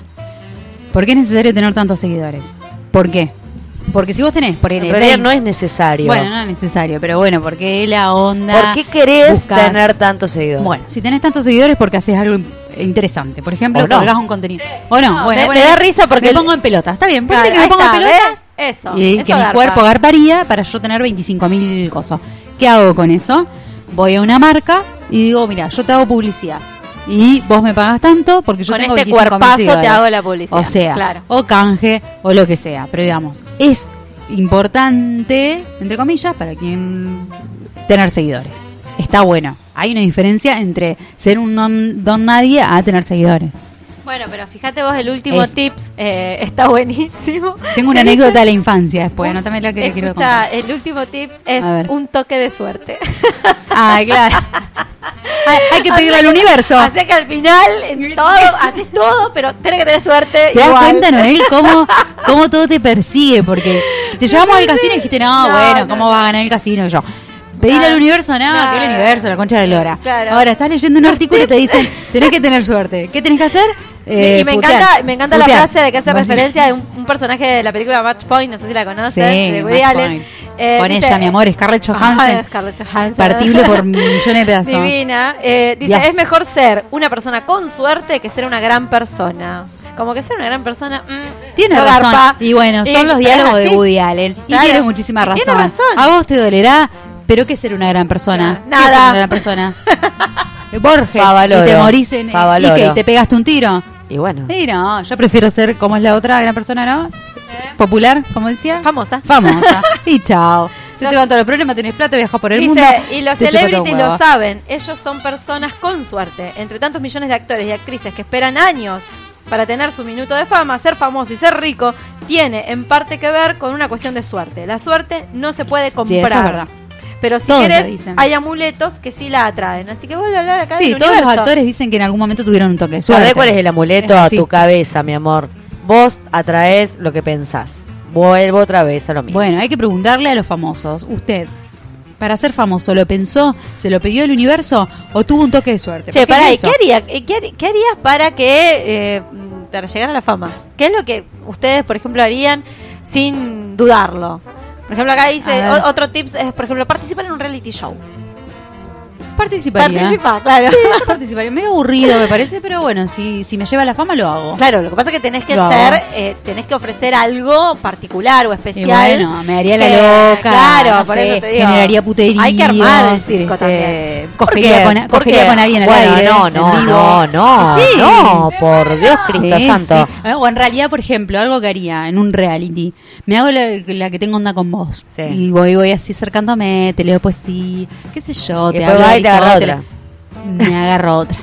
¿Por qué es necesario tener tantos seguidores? ¿Por qué? Porque si vos tenés, por En el realidad no es necesario. Bueno, no es necesario, pero bueno, porque la onda. ¿Por qué querés buscas- tener tantos seguidores? Bueno, si tenés tantos seguidores porque haces algo in- interesante. Por ejemplo, no. colgás un contenido. O no, No, bueno, me- bueno, me da risa porque me el- pongo en pelotas. Está bien, ponle Claro, que me pongo en pelotas ¿ves? Eso, y eso que mi garpa. cuerpo garparía para yo tener 25 mil cosas. ¿Qué hago con eso? Voy a una marca y digo, mira, yo te hago publicidad. Y vos me pagas tanto porque yo Con tengo este 25 mil cuerpazo te hago la publicidad. O sea, Claro. o canje o lo que sea. Pero digamos, es importante, entre comillas, para quien tener seguidores. Está bueno. Hay una diferencia entre ser un non- don nadie a tener seguidores. Bueno, pero fíjate vos, el último Es- tips eh, está buenísimo. Tengo una anécdota de la infancia después, anótame la que le quiero Escucha, contar. el último tips es un toque de suerte. (laughs) Ah, claro. (laughs) hay, hay que pedirle al universo. Así que al final, en todo, haces todo, pero tenés que tener suerte. ¿Te das cuenta, Noel, cómo, (laughs) cómo todo te persigue? Porque te llevamos al casino y dijiste, no, No, bueno, no, ¿cómo no. vas a ganar el casino? Y yo, pedirle Claro. al universo, no, Claro. que el universo, la concha de Lora. Claro. Ahora, estás leyendo un artículo y te dicen, tenés que tener suerte. ¿Qué tenés que hacer? Eh, y me putear. encanta, me encanta la frase de que hace referencia de un, un personaje de la película Match Point, no sé si la conoces, Sí, de Woody Allen. Eh, Con dice- ella, mi amor, Scarlett Johansson. Scarlett Johansson. Partible por (laughs) millones de pedazos. Divina. Eh, dice, Dios. es mejor ser una persona con suerte que ser una gran persona. Como que ser una gran persona. mm, Tiene no razón. garpa. Y bueno, son Y- los (laughs) diálogos de. Woody Allen. Y Claro. tiene muchísima razón. tiene razón. A vos te dolerá, pero ¿qué es ser una gran persona? Nada. ¿Qué es ser una gran persona? (laughs) Borges, Favaloro. y te morís en, y que te pegaste un tiro. Y bueno. Y no, yo prefiero ser como es la otra gran persona, ¿no? Popular, como decía. Famosa. Famosa. y chao. (laughs) Se No. te van todos los problemas, tenés plata, viajas por el Dice, mundo. y los celebrities lo saben, ellos son personas con suerte. Entre tantos millones de actores y actrices que esperan años para tener su minuto de fama, ser famoso y ser rico, tiene en parte que ver con una cuestión de suerte. La suerte no se puede comprar. Sí, eso es verdad. Pero si Todos dicen. hay amuletos que sí la atraen. Así que vuelvo a hablar acá Sí, del todos los actores dicen que en algún momento tuvieron un toque de suerte. ¿Sabés cuál es el amuleto Es a tu cabeza, mi amor? Vos atraes lo que pensás. Vuelvo otra vez a lo mismo. Bueno, hay que preguntarle a los famosos. ¿Usted, para ser famoso, lo pensó, se lo pidió el universo o tuvo un toque de suerte? Che, pará, ¿y es qué, haría, qué, harí- qué harías para que eh, para llegar a la fama? ¿Qué es lo que ustedes, por ejemplo, harían sin dudarlo? Por ejemplo, acá dice, otro tips es, por ejemplo, participar en un reality show. Participaría. Participa, claro. Sí, yo participaría. Medio aburrido me parece, pero bueno, si, si me lleva la fama lo hago. Claro, lo que pasa es que tenés que Lo eh, tenés que ofrecer algo particular o Y especial. bueno, me haría la que- loca. Claro, no por sé, eso te digo. generaría putería. Hay que armar el circo también. este, Cogería, con, ¿Por cogería qué? con alguien al Bueno, aire. No, en no, vivo. no, no, Sí. no, por Dios Cristo Sí, Santo. sí. Eh, O en realidad, por ejemplo, algo que haría en un reality. Me hago la, la que tengo onda con vos. Sí. Y voy, voy así acercándome, te leo poesía, qué sé yo, Y te después hablo de te agarra Aristóteles. Me agarro otra.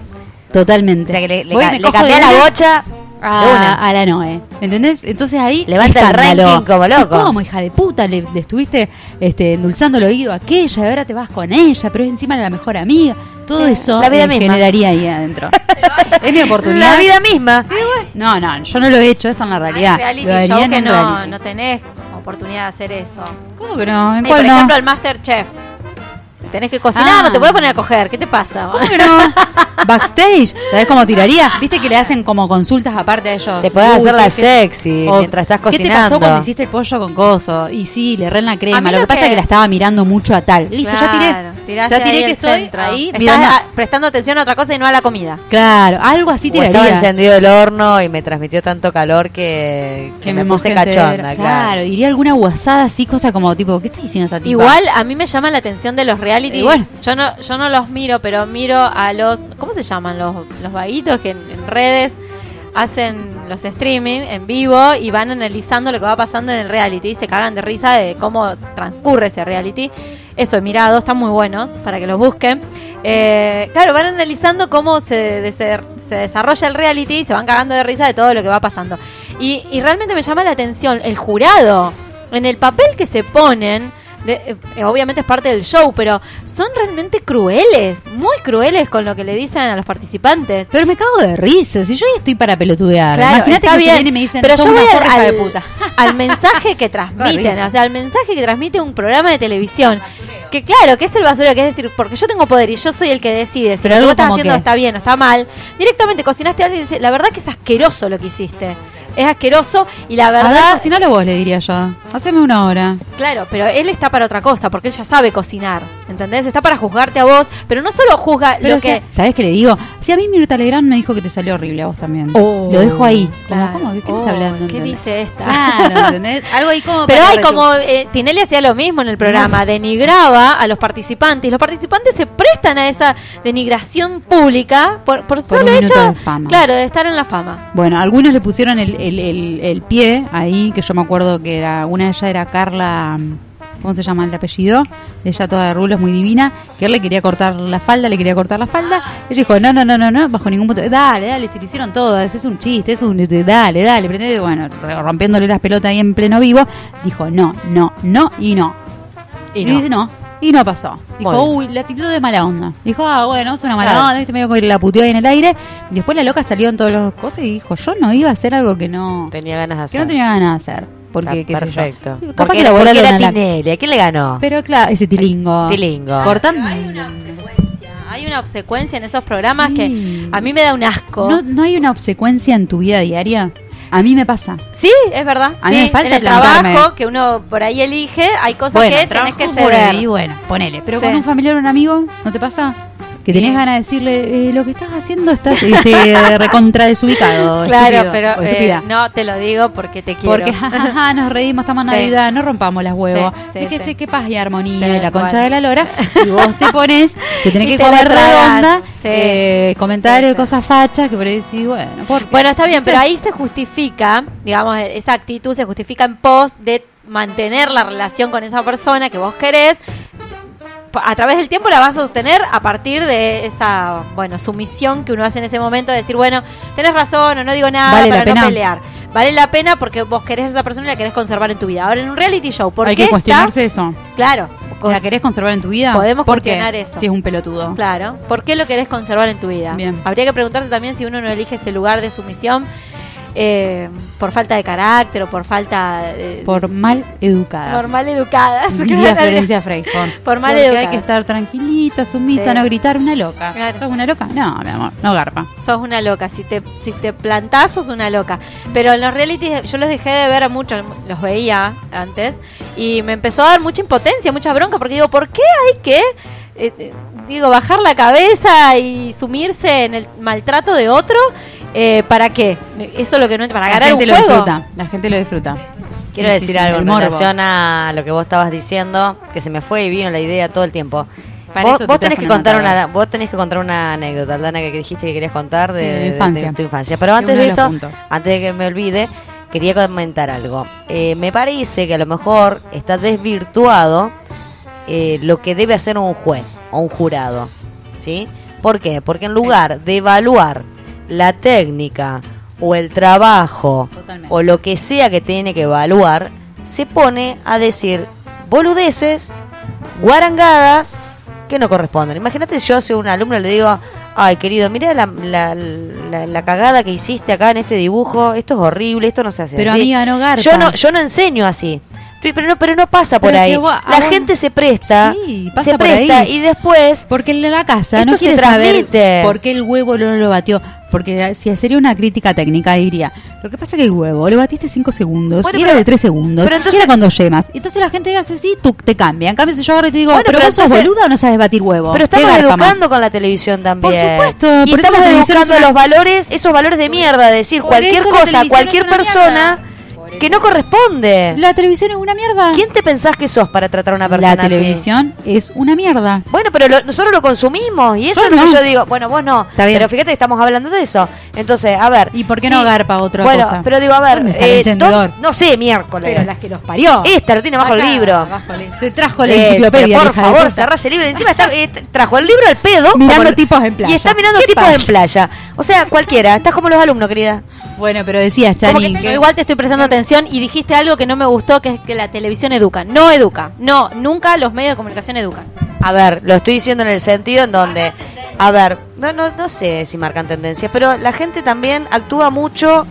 Totalmente. O sea que le, le, Voy ca- le cojo cambiás de la bocha una. a, a la Noé. ¿Entendés? Entonces ahí. Levanta el ranking como loco. ¿Cómo, hija de puta? Le, le estuviste este, endulzando el oído a aquella y ahora te vas con ella, pero es encima la mejor amiga. Todo Sí, eso la vida misma. generaría ahí adentro. (laughs) es mi oportunidad. La vida misma. No, no, yo no lo he hecho, esto en la realidad. reality show que no, reality. no tenés oportunidad de hacer eso. ¿Cómo que no? ¿En cuál por no? ejemplo, el Masterchef. Tenés que cocinar, Ah. no te puedes poner a coger. ¿Qué te pasa? ¿Cómo que no? (laughs) Backstage, ¿sabes cómo tiraría? Viste que le hacen como consultas aparte a ellos. Te podés hacer la ¿qué- qué- sexy o, mientras estás ¿Qué te cocinando. pasó cuando hiciste el pollo con coso? Y sí, le ren la A crema. Lo lo que pasa es que la estaba mirando mucho a tal. Listo, ya tiré. Tiraste Ya tiré ahí que el estoy centro. ahí Estás mirando. prestando atención a otra cosa y no a la comida. Claro, algo así O estaba tiraría. encendido el horno y me transmitió tanto calor que, que me, puse mosqué cachonda, claro. Claro, diría alguna guasada así, cosa como tipo, ¿qué está diciendo esa tipa? Igual a mí me llama la atención de los reality. Bueno. Yo no yo no los miro, pero miro a los ¿cómo se llaman los los vaguitos que en, en redes hacen los streaming en vivo y van analizando lo que va pasando en el reality y se cagan de risa de cómo transcurre ese reality. Eso he mirado, están muy buenos para que los busquen. Eh, claro, van analizando cómo se, se, se desarrolla el reality y se van cagando de risa de todo lo que va pasando. Y, y realmente me llama la atención el jurado, en el papel que se ponen. De- eh, obviamente es parte del show, pero son realmente crueles, muy crueles con lo que le dicen a los participantes. Pero me cago de risa, si yo ya estoy para pelotudear. Claro, Imagínate que se bien, vienen y me dicen, pero yo una voy al- zorra hija de al- puta. (laughs) al mensaje que transmiten, o sea, al mensaje que transmite un programa de televisión. Que claro, que es el basurero, que es decir, porque yo tengo poder y yo soy el que decide si Pero lo que vos estás haciendo que- está bien o está mal. Directamente cocinaste a alguien y dice, la verdad que es asqueroso lo que hiciste. Es asqueroso y la A ver, verdad, cocinalo vos, le diría yo. Haceme una hora. claro, pero él está para otra cosa, porque él ya sabe cocinar, ¿entendés? Está para juzgarte a vos, pero no solo juzga Pero lo que... ¿sabes qué le digo? Si a mí Mirta Legrand me dijo que te salió horrible a vos también. Oh, Lo dejo ahí. Como, claro. ¿Cómo? ¿De qué me Oh, está hablando? ¿Qué ¿Entendés? dice esta? Claro, (laughs) ¿entendés? Algo ahí como Pero hay como eh, Tinelli hacía lo mismo en el programa, denigraba a los participantes. Los participantes se prestan a esa denigración pública por, por, Por solo hecho, de fama. claro, de estar en la fama. Bueno, algunos le pusieron el, el, el, el pie ahí, que yo me acuerdo que era una de ellas era Carla, ¿cómo se llama el apellido? Ella toda de rulos, muy divina, que él le quería cortar la falda, le quería cortar la falda. Ella dijo, no, no, no, no, no, bajo ningún punto. Dale, dale, si lo hicieron todas, es un chiste, es un... este, Dale, dale, pretende, bueno, rompiéndole las pelotas ahí en pleno vivo. Dijo, no, no, no y no. Y Y no. Y no pasó. Dijo, Muy uy, la actitud de mala onda. Dijo, ah, bueno, es una mala Claro. onda, viste, medio que la puteó ahí en el aire. Y después la loca salió en todas las cosas y dijo, yo no iba a hacer algo que no, Tenía ganas de hacer. que no tenía ganas de hacer. Porque, Está qué sé yo. perfecto. Capaz Porque que la porque era Tinelli. ¿A quién le ganó? Pero claro, ese tilingo. Tilingo. Cortando. Hay una obsecuencia en esos programas Sí. que a mí me da un asco. ¿No, ¿No hay una obsecuencia en tu vida diaria? A mí me pasa. Sí, es verdad. A mí sí, me falta en el plantarme. trabajo que uno por ahí elige, hay cosas Bueno, que tenés que por ceder. ahí, bueno, ponele. Pero Sí. con un familiar o un amigo, ¿no te pasa? Que tenés Sí. ganas de decirle, eh, lo que estás haciendo estás este, (laughs) recontra desubicado. (laughs) Claro, estúpido, pero eh, no te lo digo porque te quiero. Porque jajaja, nos reímos, estamos en (laughs) Sí. Navidad, no rompamos las huevos. Sí, sí, Fíjese sí. qué paz y armonía Sí, y la concha de la lora. Y vos te pones, te tenés que te comer redonda, Sí. eh, comentarios, Sí, sí. cosas fachas, que por ahí decís, bueno, ¿por qué? Bueno, está bien, ¿Viste? pero ahí se justifica, digamos, esa actitud se justifica en pos de mantener la relación con esa persona que vos querés. A través del tiempo la vas a sostener a partir de esa, bueno, sumisión que uno hace en ese momento de decir, bueno, tenés razón o no digo nada ¿Vale la para no pelear. Vale la pena porque vos querés a esa persona y la querés conservar en tu vida. Ahora, en un reality show, ¿por Hay qué que cuestionarse está- eso. Claro. con- ¿La querés conservar en tu vida? Podemos ¿Por qué? cuestionar eso. Si es un pelotudo. Claro. ¿Por qué lo querés conservar en tu vida? Bien. Habría que preguntarse también si uno no elige ese lugar de sumisión eh, por falta de carácter o por falta de... Por mal educadas. por mal educadas. (laughs) Florencia Freijón. Por mal Porque hay educadas. que estar tranquilita, sumisa, Sí. no gritar, una loca. Claro. ¿Sos una loca? No, mi amor, no garpa. Sos una loca. Si te, si te plantás, sos una loca. Pero en los realities yo los dejé de ver a muchos, los veía antes, y me empezó a dar mucha impotencia, mucha bronca, porque digo, ¿por qué hay que... eh, eh, digo, bajar la cabeza y sumirse en el maltrato de otro, eh, ¿para qué? Eso es lo que no para la ganar gente un lo juego. disfruta. La gente lo disfruta. Quiero Sí, decir sí, algo en morbo. relación a lo que vos estabas diciendo, que se me fue y vino la idea todo el tiempo. Para Vos, eso te vos tenés que contar una, vos tenés que contar una anécdota, Aldana, que dijiste que querías contar de, Sí, de de- infancia. de tu infancia. Pero antes de eso, puntos. antes de que me olvide, quería comentar algo. Eh, me parece que a lo mejor está desvirtuado eh, lo que debe hacer un juez o un jurado. ¿Sí? ¿Por qué? Porque en lugar de evaluar la técnica o el trabajo Totalmente. o lo que sea que tiene que evaluar, se pone a decir boludeces, guarangadas que no corresponden. Imagínate yo si a un alumno le digo, ay querido, mira la, la, la- la cagada que hiciste acá en este dibujo, esto es horrible, esto no se hace Pero así". amiga, no garpa. Yo no, yo no enseño así. Pero no, pero no pasa por Pero ahí. vos- la gente se presta, Sí, pasa se por presta ahí. y después Porque en la casa no se quiere saber transmite. por qué el huevo no lo batió. Porque si sería una crítica técnica, diría: Lo que pasa es que el huevo lo batiste 5 segundos Bueno, y era pero- de 3 segundos. pero entonces- y era con dos yemas. Entonces la gente hace así, tú te cambia. En cambio, si yo y te digo: Bueno, ¿Pero pero vos sos boluda o no sabes batir huevo? Pero ¿Qué estamos más? educando con la televisión también. Por supuesto, Y por eso estamos la televisión educando es una- los valores, esos valores de mierda, de decir Por cualquier eso cosa, cualquier persona mierda. Que no corresponde. La televisión es una mierda. ¿Quién te pensás que sos para tratar a una persona La así? televisión es una mierda. Bueno, pero lo- nosotros lo consumimos y eso Yo es lo que no. yo digo. Bueno, vos no. Está bien. Pero fíjate que estamos hablando de eso. Entonces, a ver. ¿Y por qué sí, no garpa otra bueno, cosa? pero digo, a ver. ¿Dónde está el eh, no sé, miércoles. Pero las que los parió. Esta lo tiene bajo el libro. bajo el- Se trajo la Eh, enciclopedia. por favor, cerrás el libro. Encima está, eh, trajo el libro al pedo. Mirando tipos en playa. Y está mirando ¿Qué tipos pasa? en playa. O sea, cualquiera. Estás como los alumnos, querida. Bueno, pero decías, Chani, que que- igual te estoy prestando atención y dijiste algo que no me gustó, que es que la televisión educa. No educa. No, nunca los medios de comunicación educan. A ver, lo estoy diciendo en el sentido en donde, a ver, no, no, no sé si marcan tendencias, pero la gente también actúa mucho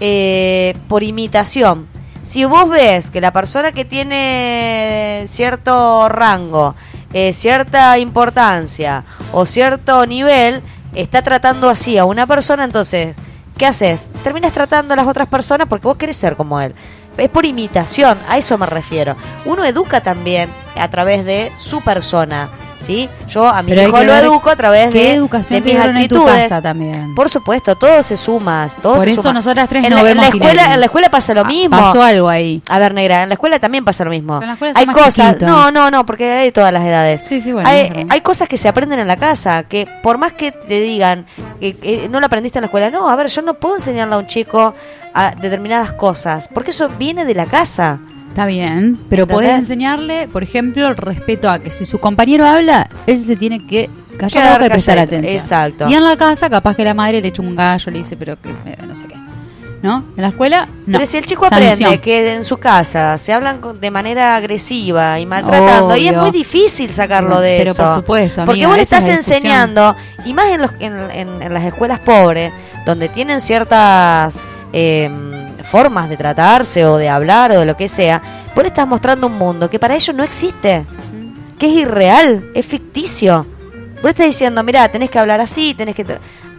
eh, por imitación. Si vos ves que la persona que tiene cierto rango, eh, cierta importancia o cierto nivel está tratando así a una persona, entonces ¿qué haces? Terminas tratando a las otras personas porque vos querés ser como él. Es por imitación, a eso me refiero. Uno educa también a través de su persona, ¿sí? Yo a mi Pero hijo lo educo a través ¿Qué de, educación de mis dieron en tu actitudes. casa también? Por supuesto, todo se suma. Todo Por se eso suma. nosotras tres en no la, en vemos la escuela. En la escuela pasa lo mismo. Pasó algo ahí. A ver, negra, en la escuela también pasa lo mismo. En la escuela hay cosas, no, no, no, porque hay de todas las edades. Sí, sí, bueno. hay, hay cosas que se aprenden en la casa, que por más que te digan que no lo aprendiste en la escuela, no, a ver, yo no puedo enseñarle a un chico a determinadas cosas, porque eso viene de la casa. Está bien, pero ¿Entendés? podés enseñarle, por ejemplo, el respeto a que si su compañero habla, ese se tiene que callar la boca y prestar calladito, atención. exacto. Y en la casa, capaz que la madre le echa un gallo, le dice, pero que eh, no sé qué. ¿No? En la escuela, no. Pero si el chico Sanción. aprende que en su casa se hablan con- de manera agresiva y maltratando, y es Obvio. muy difícil sacarlo de pero eso. por supuesto, Porque amiga, vos le esa es estás la discusión. enseñando, y más en, los, en, en- en las escuelas pobres, donde tienen ciertas eh, formas de tratarse o de hablar o de lo que sea, vos le estás mostrando un mundo que para ellos no existe, que es irreal, es ficticio. Vos estás diciendo, mira, tenés que hablar así, tenés que... tra-".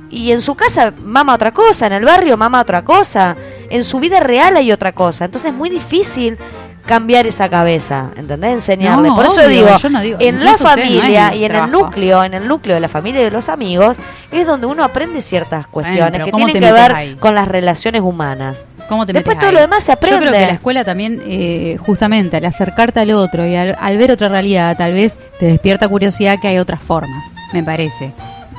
Y en su casa mama otra cosa, en el barrio mama otra cosa, en su vida real hay otra cosa. Entonces es muy difícil cambiar esa cabeza, ¿entendés? Enseñarle. No, Por eso obvio, digo, yo no digo, en la no familia mi y en el núcleo, en el núcleo de la familia y de los amigos, es donde uno aprende ciertas cuestiones que ¿cómo tienen que ver ahí? con las relaciones humanas. ¿Cómo te Después metes todo ahí? lo demás se Yo creo que aprende. la escuela también, eh, justamente al acercarte al otro y al, al ver otra realidad, tal vez te despierta curiosidad que hay otras formas, me parece.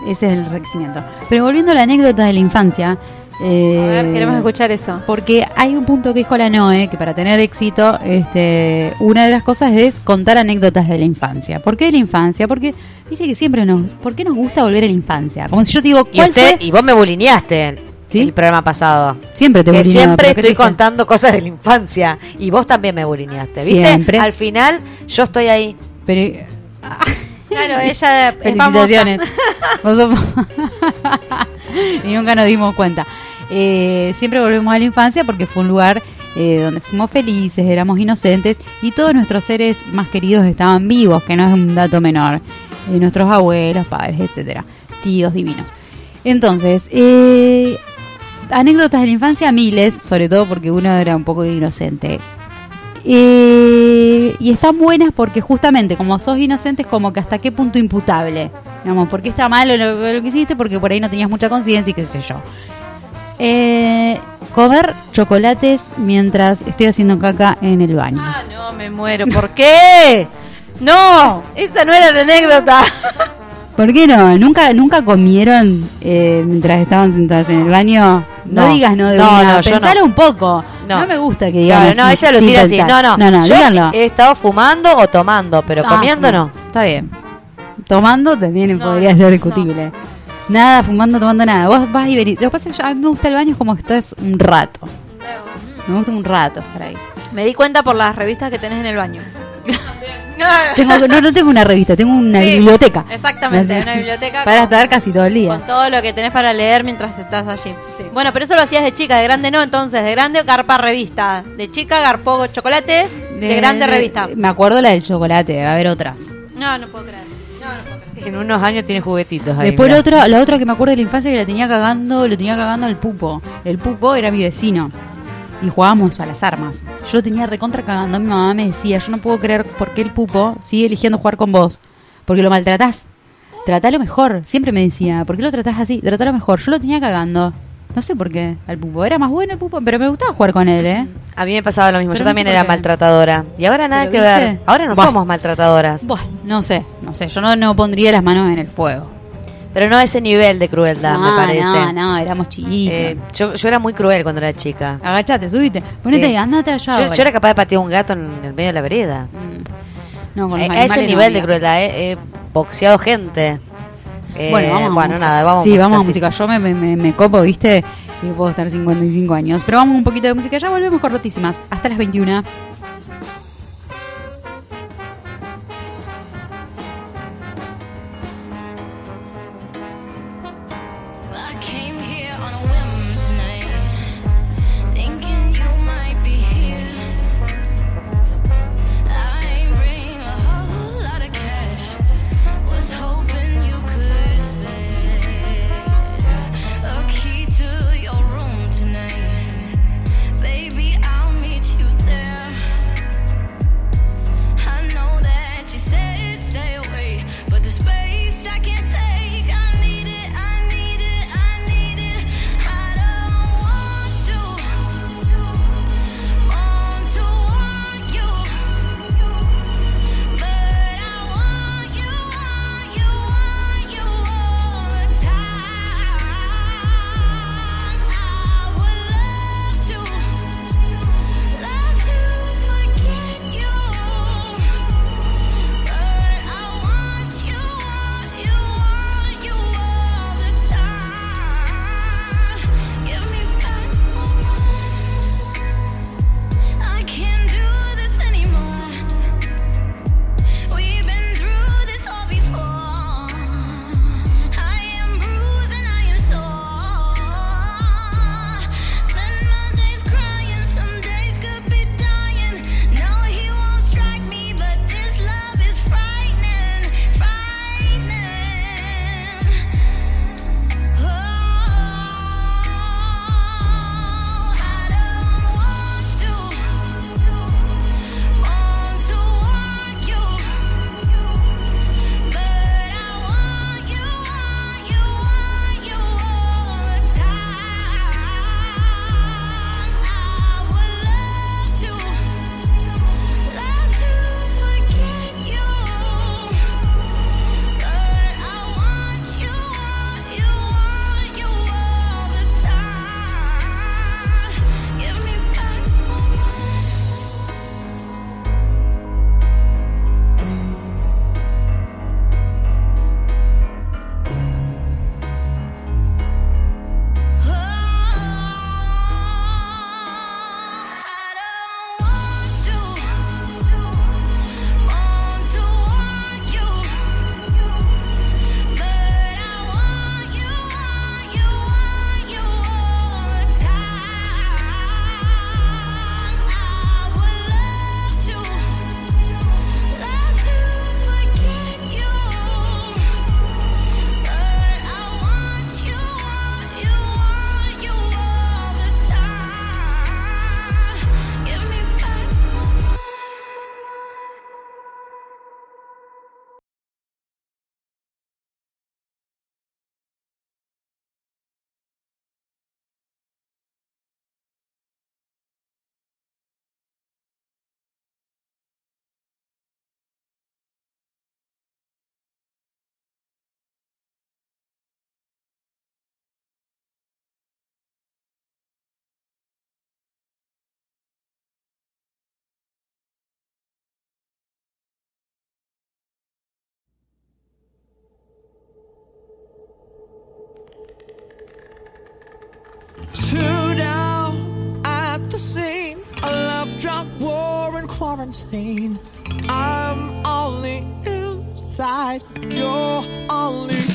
Ese es el enriquecimiento. Pero volviendo a la anécdota de la infancia. eh, A ver, queremos escuchar eso. Porque hay un punto que dijo la Noe, que para tener éxito, este, una de las cosas es contar anécdotas de la infancia. ¿Por qué de la infancia? Porque dice que siempre nos, ¿por qué nos gusta volver a la infancia? Como si yo te digo, Y, ¿cuál usted, fue? y vos me bulineaste ¿Sí? el programa pasado. Siempre te que siempre pero ¿qué te estoy contando cosas de la infancia. Y vos también me bulineaste, ¿viste? Siempre. Al final, yo estoy ahí. Pero, (laughs) Claro, (laughs) ella es Felicitaciones. Vos (laughs) y nunca nos dimos cuenta. Eh, siempre volvemos a la infancia porque fue un lugar eh, donde fuimos felices, éramos inocentes y todos nuestros seres más queridos estaban vivos, que no es un dato menor. Eh, nuestros abuelos, padres, etcétera, tíos divinos. Entonces, eh, anécdotas de la infancia miles, sobre todo porque uno era un poco inocente. Eh, y están buenas porque justamente como sos inocente es como que hasta qué punto imputable. Digamos, porque está malo lo, que hiciste porque por ahí no tenías mucha conciencia y qué sé yo. Eh, comer chocolates mientras estoy haciendo caca en el baño. Ah, no, me muero. ¿Por qué? (laughs) No, esa no era la anécdota. (laughs) ¿Por qué no? ¿Nunca, nunca comieron eh, mientras estaban sentadas en el baño? No, No. digas no de No, una. no, Pensalo un poco. No. Me gusta que digan Claro, no, ella lo tira así. No, no. No, no, Yo díganlo. he estado fumando o tomando, pero Ah, comiendo no. Está bien. Tomando también podría ser discutible. Nada, fumando, tomando nada. Vos vas y venís. Lo que pasa es que a mí me gusta el baño es como que estás un rato. Me gusta un rato estar ahí. Me di cuenta por las revistas que tenés en el baño. (laughs) Tengo, no, no tengo una revista, tengo una Sí, biblioteca. Exactamente, una biblioteca Para con- estar casi todo el día. Con todo lo que tenés para leer mientras estás allí. Bueno, pero eso lo hacías de chica, de grande no, entonces, de grande garpa revista. De chica garpó chocolate, de, grande revista. Me acuerdo la del chocolate, va a haber otras. No, no puedo creer. No, no puedo creer. En unos años tiene juguetitos ahí. Después la otra, la otra que me acuerdo de la infancia que la tenía cagando, lo tenía cagando al pupo. El pupo era mi vecino. Y jugábamos a las armas. Yo lo tenía recontra cagando. Mi mamá me decía, yo no puedo creer por qué el pupo sigue eligiendo jugar con vos. Porque lo maltratás. Tratalo mejor. Siempre me decía, ¿por qué lo tratás así? Tratalo mejor. Yo lo tenía cagando. No sé por qué. Al pupo. Era más bueno el pupo, pero me gustaba jugar con él, ¿eh? A mí me pasaba lo mismo. Pero Yo no también era maltratadora. Y ahora nada ¿Pero que ver. Ahora no somos maltratadoras. Buah, no sé, no sé. Yo no, no pondría las manos en el fuego. Pero no a ese nivel de crueldad, me No, parece. No, no, éramos chiquitos. Eh, yo, yo era muy cruel cuando era chica. Agachate, subite. Ponete Sí. ahí, andate allá. Yo, era capaz de patear un gato en el medio de la vereda. Mm. No, con Eh, los a ese nivel de crueldad, eh, he boxeado gente. Eh, Bueno, vamos a bueno, nada, vamos a Sí, música, vamos a sí. música. Yo me, me, me, me copo, ¿viste? Y puedo estar 55 años. Pero vamos un poquito de música. Ya volvemos con rotísimas. Hasta las 21. Two down at the scene. A love drunk war and quarantine. I'm only inside. You're only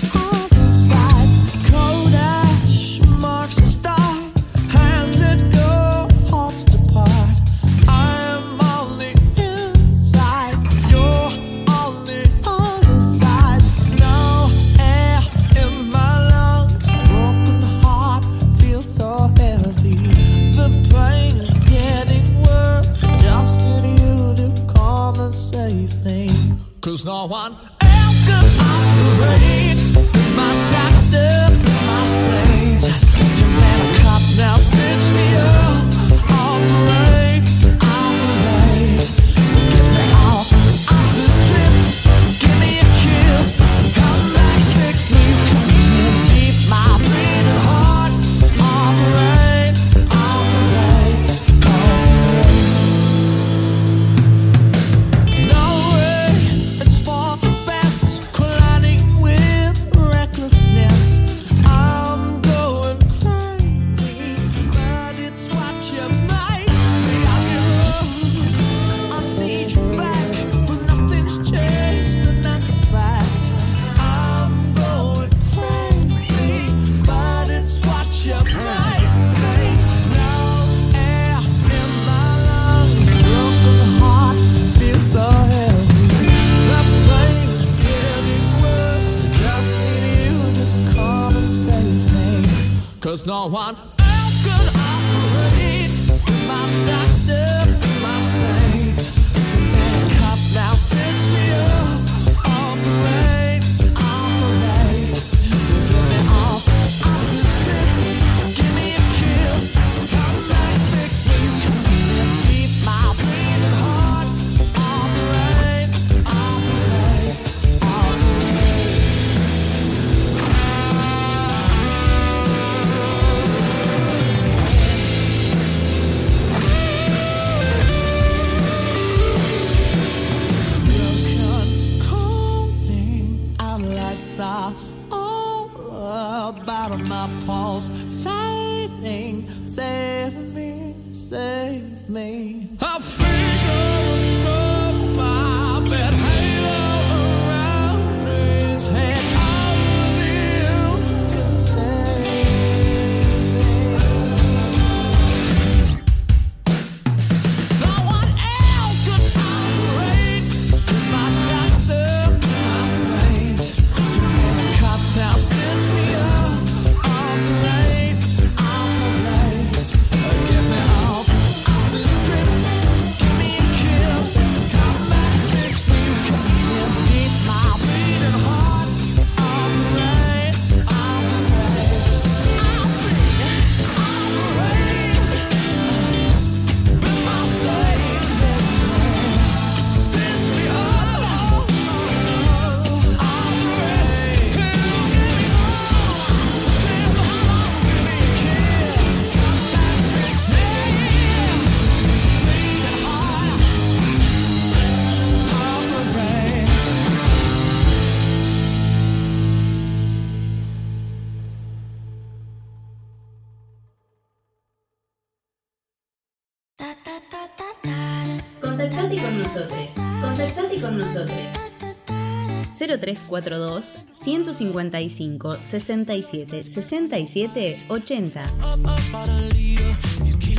0342 155 67 67 80.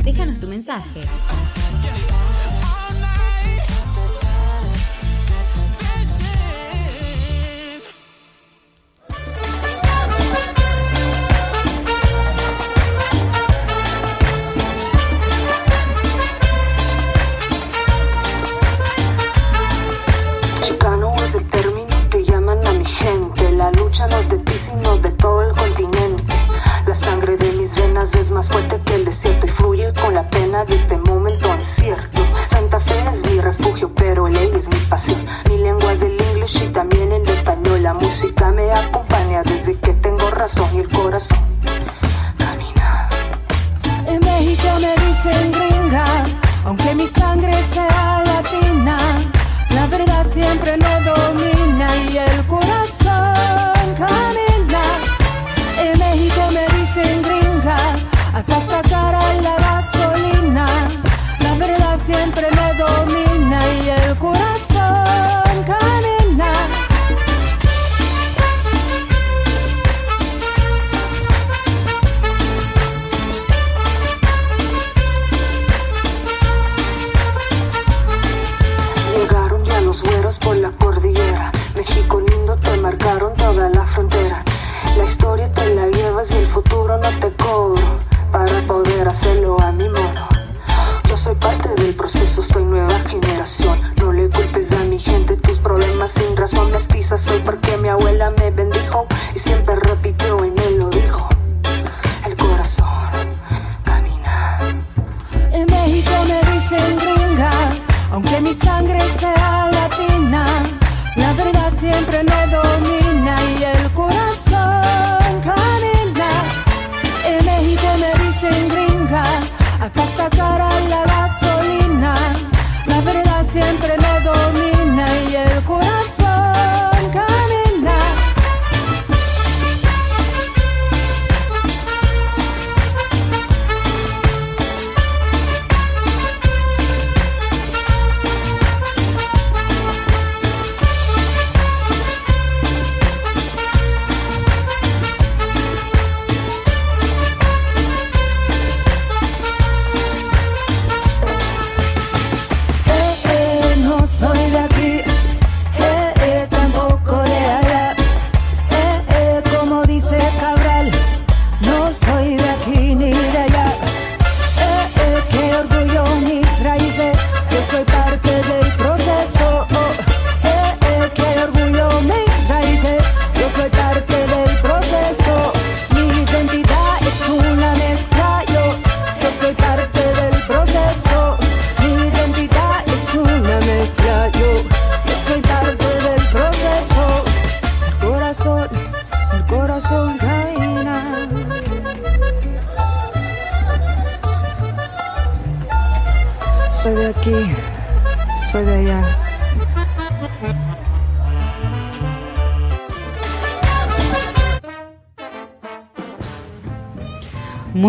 Déjanos tu mensaje. más fuerte que el desierto y fluye con la pena de este momento incierto. Santa Fe es mi refugio, pero ley es mi pasión. Mi lengua es el inglés y también el español. La música me acompaña desde que tengo razón y el corazón camina. En México me dicen gringa, aunque mi sangre sea latina, la verdad siempre me domina y el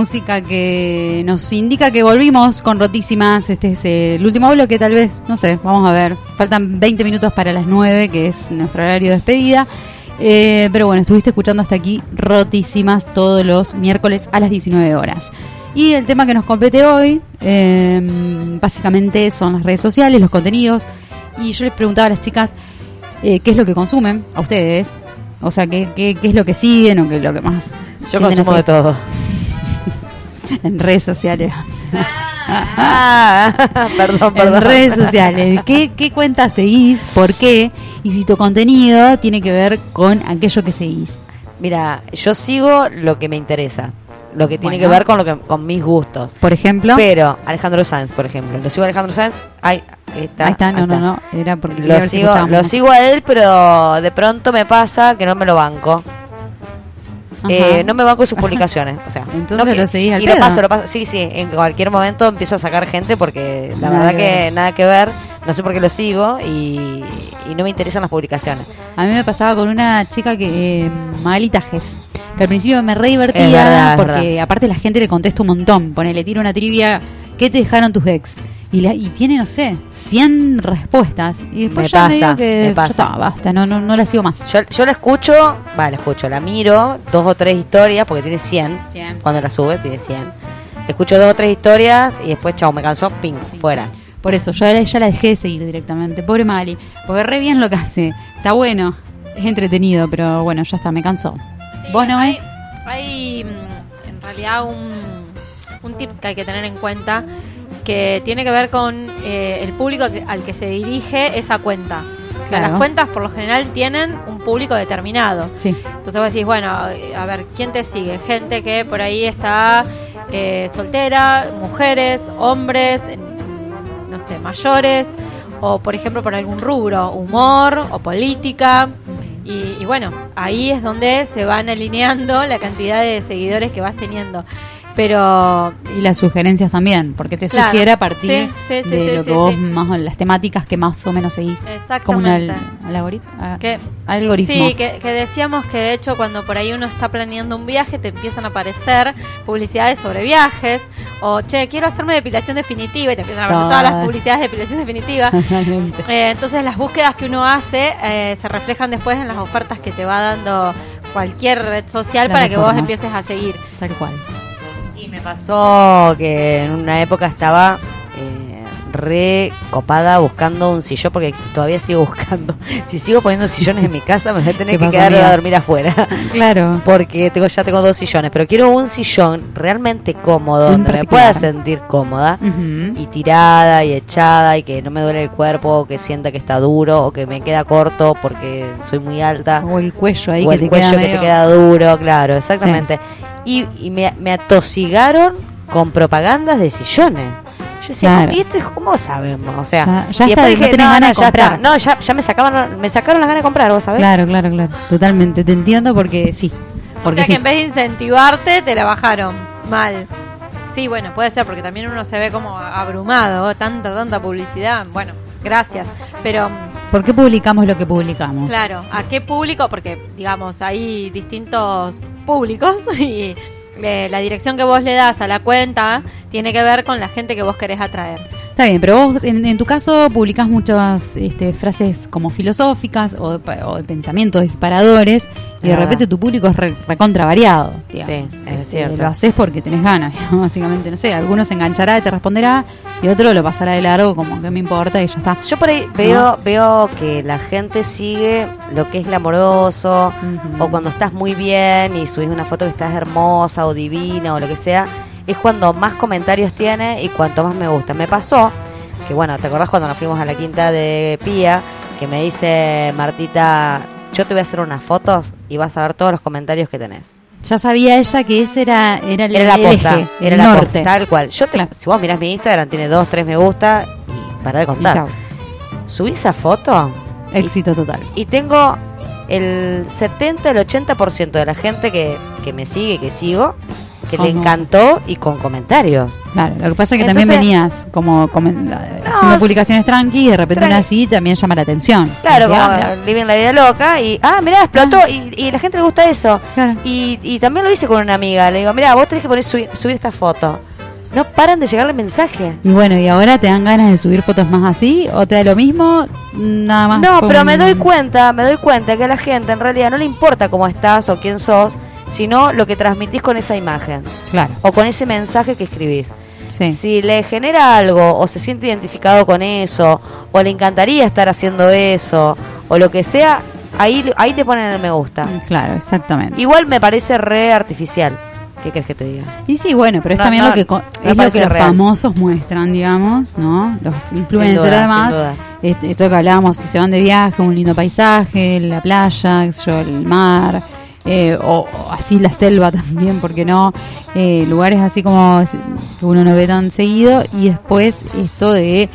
Música que nos indica que volvimos con Rotísimas. Este es el último bloque, tal vez. No sé, vamos a ver. Faltan 20 minutos para las 9, que es nuestro horario de despedida. Eh, pero bueno, estuviste escuchando hasta aquí Rotísimas todos los miércoles a las 19 horas. Y el tema que nos compete hoy, eh, básicamente son las redes sociales, los contenidos. Y yo les preguntaba a las chicas eh, qué es lo que consumen a ustedes. O sea, qué, qué, qué es lo que siguen o qué es lo que más. Yo consumo de todo. (laughs) en redes sociales. perdón, (laughs) perdón. En redes sociales. ¿Qué, ¿Qué cuenta seguís? ¿Por qué? Y si tu contenido tiene que ver con aquello que seguís. Mira, yo sigo lo que me interesa. Lo que tiene Bueno. que ver con lo que con mis gustos. Por ejemplo. Pero Alejandro Sanz, por ejemplo. Lo sigo a Alejandro Sanz. Ahí está. Ahí está, no, ahí no, está. no. Era porque Lo si sigo, escuchábamos lo sigo a él, pero de pronto me pasa que no me lo banco. Eh, no me banco sus publicaciones. O sea, (laughs) Entonces no lo seguís al Y lo paso, lo paso. Sí, sí. En cualquier momento empiezo a sacar gente porque la Nada verdad que nada que ver. No sé por qué lo sigo y, y no me interesan las publicaciones. A mí me pasaba con una chica que, eh, que al principio me re divertía verdad, porque aparte la gente le contesta un montón. Pone, le tiro una trivia, ¿qué te dejaron tus ex? Y, la- y tiene, no sé, 100 respuestas. Y después Me ya pasa, medio que me ya pasa. basta, no, no, no la sigo más. Yo, yo la escucho, va, la escucho, la miro, dos o tres historias, porque tiene 100. 100. Cuando la sube, tiene 100. Escucho dos o tres historias y después, chao, me cansó, ping, fuera. Por eso, yo ya la dejé de seguir directamente. Pobre Magali. Porque re bien lo que hace. Está bueno. Es entretenido, pero bueno, ya está, me cansó. Sí, ¿Vos no, hay, hay, mm, en realidad un, un tip que hay que tener en cuenta que tiene que ver con eh, el público al que se dirige esa cuenta. O sea, Claro. las cuentas por lo general tienen un público determinado. Sí. Entonces vos decís, bueno, eh, a ver, ¿quién te sigue? Gente que por ahí está eh, soltera, mujeres, hombres, no sé, mayores, o por ejemplo por algún rubro, humor o política. Y, y bueno, ahí es donde se van alineando la cantidad de seguidores que vas teniendo. Pero Y las sugerencias también, porque te Claro. sugiere a partir Sí, sí, sí, de sí, lo que vos más las temáticas que más o menos seguís. Como un al- Exactamente. algoritmo. ah, que algoritmo. Sí, que, que decíamos que de hecho cuando por ahí uno está planeando un viaje te empiezan a aparecer publicidades sobre viajes o che, quiero hacerme depilación definitiva y te empiezan a aparecer todas las publicidades de depilación definitiva. (laughs) Eh, entonces las búsquedas que uno hace eh, se reflejan después en las ofertas que te va dando cualquier red social para que vos empieces a seguir. Tal cual. Me pasó que en una época estaba eh, re copada buscando un sillón, porque todavía sigo buscando. (laughs) Si sigo poniendo sillones en mi casa, me voy a tener ¿Qué que quedar a dormir afuera. (laughs) Claro. Porque tengo, ya tengo dos sillones, pero quiero un sillón realmente cómodo, donde me pueda sentir cómoda y tirada y echada y que no me duele el cuerpo, o que sienta que está duro o que me queda corto porque soy muy alta. O el cuello ahí o que el te cuello queda que medio- te queda duro, claro, exactamente. Y, y me, me atosigaron con propagandas de sillones. Yo decía, Claro. ¿y esto es cómo sabemos? O sea, Ya- ya y está, después no tenés ganas de está. comprar. No, ya, ya me sacaban, me sacaron las ganas de comprar, vos sabés. Claro, claro, claro. Totalmente. Te entiendo porque sí. O Porque sea sí. que en vez de incentivarte, te la bajaron mal. Sí, bueno, puede ser porque también uno se ve como abrumado, tanta, tanta publicidad. Bueno, gracias. Pero ¿Por qué publicamos lo que publicamos? Claro, ¿a qué público? Porque, digamos, hay distintos públicos (laughs) y eh, la dirección que vos le das a la cuenta tiene que ver con la gente que vos querés atraer. Está bien, pero vos en, en tu caso publicás muchas este, frases como filosóficas o o de pensamientos disparadores y de repente tu público es re- recontra variado. Sí, es Este, cierto. Lo haces porque tenés ganas, (laughs) básicamente. No sé, algunos se enganchará y te responderá y otro lo pasará de largo como que me importa y ya está. Yo por ahí veo, veo que la gente sigue lo que es glamoroso, o cuando estás muy bien y subís una foto que estás hermosa o divina o lo que sea, es cuando más comentarios tiene y cuanto más me gusta. Me pasó que, bueno, ¿te acordás cuando nos fuimos a la quinta de Pía? Que me dice Martita, yo te voy a hacer unas fotos y vas a ver todos los comentarios que tenés. Ya sabía ella que ese era, era el, Era la el posta, eje, era el la norte. posta, tal cual. Yo te- Claro. Si vos mirás mi Instagram, tiene dos, tres me gusta y para de contar. Subí esa foto Éxito total. y tengo el 70, el 80% de la gente que, que me sigue, que sigo, que le encantó y con comentarios. Claro, lo que pasa es que Entonces- también venías como haciendo publicaciones tranqui y de repente una así también llama la atención. Claro, como ah. Living la vida loca y, ah, mirá, explotó y, y a la gente le gusta eso. Claro. Y, y también lo hice con una amiga, le digo, mirá, vos tenés que poner subir, subir esta foto. No paran de llegarle mensajes. Y bueno, ¿y ahora te dan ganas de subir fotos más así? ¿O te da lo mismo? Nada más. No, con- pero me doy cuenta, me doy cuenta que a la gente en realidad no le importa cómo estás o quién sos, sino lo que transmitís con esa imagen Claro, o con ese mensaje que escribís. sí. Si le genera algo o se siente identificado con eso o le encantaría estar haciendo eso o lo que sea, ahí, ahí te ponen el me gusta. Claro, exactamente. Igual me parece re artificial. ¿Qué crees que te diga? Y sí, bueno, pero es No, también no, lo que es lo que los real. famosos muestran, digamos, ¿no? Los influencers duda, además. Este, Esto que hablábamos, si se van de viaje, un lindo paisaje, la playa, el mar, eh, o, o así la selva también, porque no? Eh, lugares así como que uno no ve tan seguido y después esto de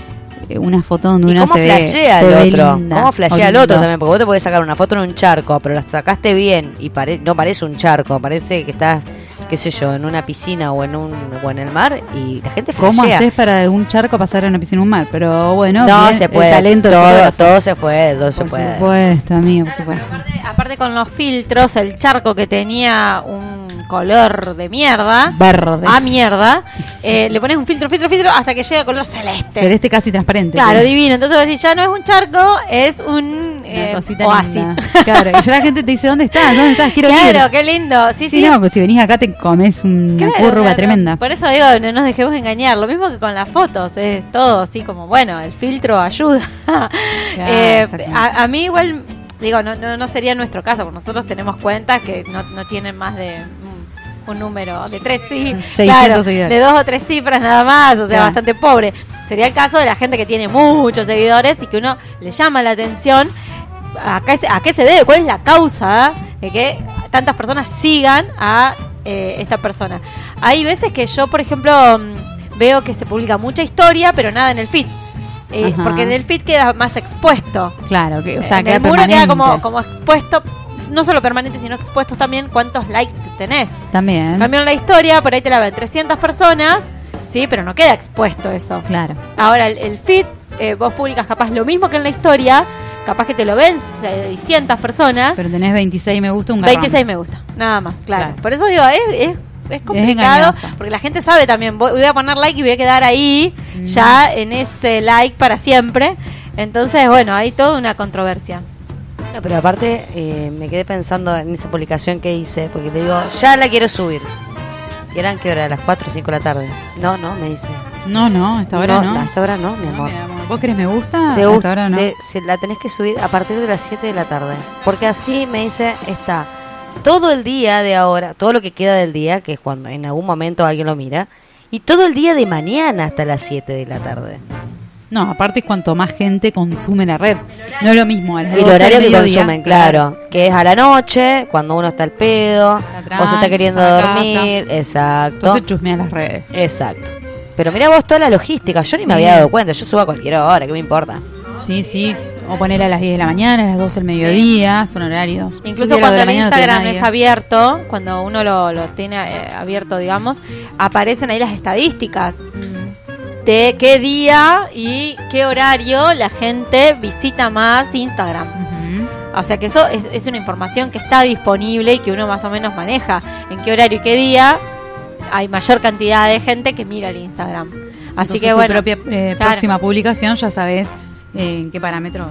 eh, una foto donde ¿Y uno cómo se ve, se ve otro? linda, ¿Cómo flashea el otro también? Porque vos te podés sacar una foto en un charco, pero la sacaste bien y pare- no parece un charco, parece que estás, qué sé yo, en una piscina o en un o en el mar y la gente flashea. ¿Cómo haces para de un charco pasar a una piscina a un mar? Pero bueno, No, bien, se el puede. talento del todo, todo se puede, todo se Por puede. supuesto, amigo, por supuesto. Aparte, aparte con los filtros, el charco que tenía un color de mierda, Verde. a mierda, eh, le pones un filtro, filtro, filtro, hasta que llega a color celeste. Celeste casi transparente. Claro, ¿no? divino. Entonces vos decís, ya no es un charco, es un eh, oasis. linda. Claro, y ya la gente te dice, ¿dónde estás? ¿Dónde estás? Quiero claro, ir. qué lindo. Sí, Sí, sí. no, que si venís acá te comes una Claro, curva claro. tremenda. Por eso digo, no nos dejemos engañar. Lo mismo que con las fotos, es todo así como, bueno, el filtro ayuda. (laughs) Eh, a, a mí igual, digo, no, no, no sería nuestro caso, porque nosotros tenemos cuentas que no, no tienen más de un, número de tres cifras, 600 seguidores. de dos o tres cifras nada más, o sea, Claro. bastante pobre. Sería el caso de la gente que tiene muchos seguidores y que uno le llama la atención a qué, se- a qué se debe, cuál es la causa de que tantas personas sigan a eh, esta persona. Hay veces que yo, por ejemplo, mm, veo que se publica mucha historia, pero nada en el feed. Eh, porque en el feed queda más expuesto. Claro, que, o sea, en queda el muro permanente. queda como, como expuesto, no solo permanente, sino expuestos también cuántos likes tenés. También. En la historia, por ahí te la ven 300 personas, sí, pero no queda expuesto eso. Claro. Ahora, el, el feed, eh, vos publicas capaz lo mismo que en la historia, capaz que te lo ven 600 personas, Pero tenés 26 me gusta, un garrón. 26 me gusta, nada más, claro. Claro. Por eso digo, es, es, es complicado, porque la gente sabe también, voy, voy a poner like y voy a quedar ahí, Mm. ya en este like para siempre. Entonces, bueno, hay toda una controversia. No, pero aparte eh, me quedé pensando en esa publicación que hice, porque le digo, ya la quiero subir. ¿Y eran qué hora? ¿A las 4 o 5 de la tarde? No, no, me dice. No, no, hasta ahora no. Hasta ahora no, mi No, amor. mi amor. ¿Vos querés me gusta? se, hasta ahora no. se- se la tenés que subir a partir de las 7 de la tarde. Porque así me dice, está todo el día de ahora, todo lo que queda del día, que es cuando en algún momento alguien lo mira, y todo el día de mañana hasta las 7 de la tarde. No, aparte es cuanto más gente consume la red. No es lo mismo a las El 12 horario del que mediodía. consumen, claro. Que es a la noche, cuando uno está al pedo, o se está tranqui, queriendo está en casa. dormir. Exacto. Entonces chusmea las redes. Exacto. Pero mira vos toda la logística, yo ni me Sí. había dado cuenta, yo subo a cualquier hora, ¿qué me importa? Sí, sí. O poner a las 10 de la mañana, a las 12 del mediodía, son horarios. Incluso Subí a las cuando de la el mañana no te ve Instagram nadie. es abierto, cuando uno lo, lo tiene eh, abierto, digamos, aparecen ahí las estadísticas. De qué día y qué horario la gente visita más Instagram. O sea que eso es, es una información que está disponible y que uno más o menos maneja. En qué horario y qué día hay mayor cantidad de gente que mira el Instagram. Así Entonces, que tu bueno. propia eh, claro. próxima publicación ya sabes eh, en qué parámetros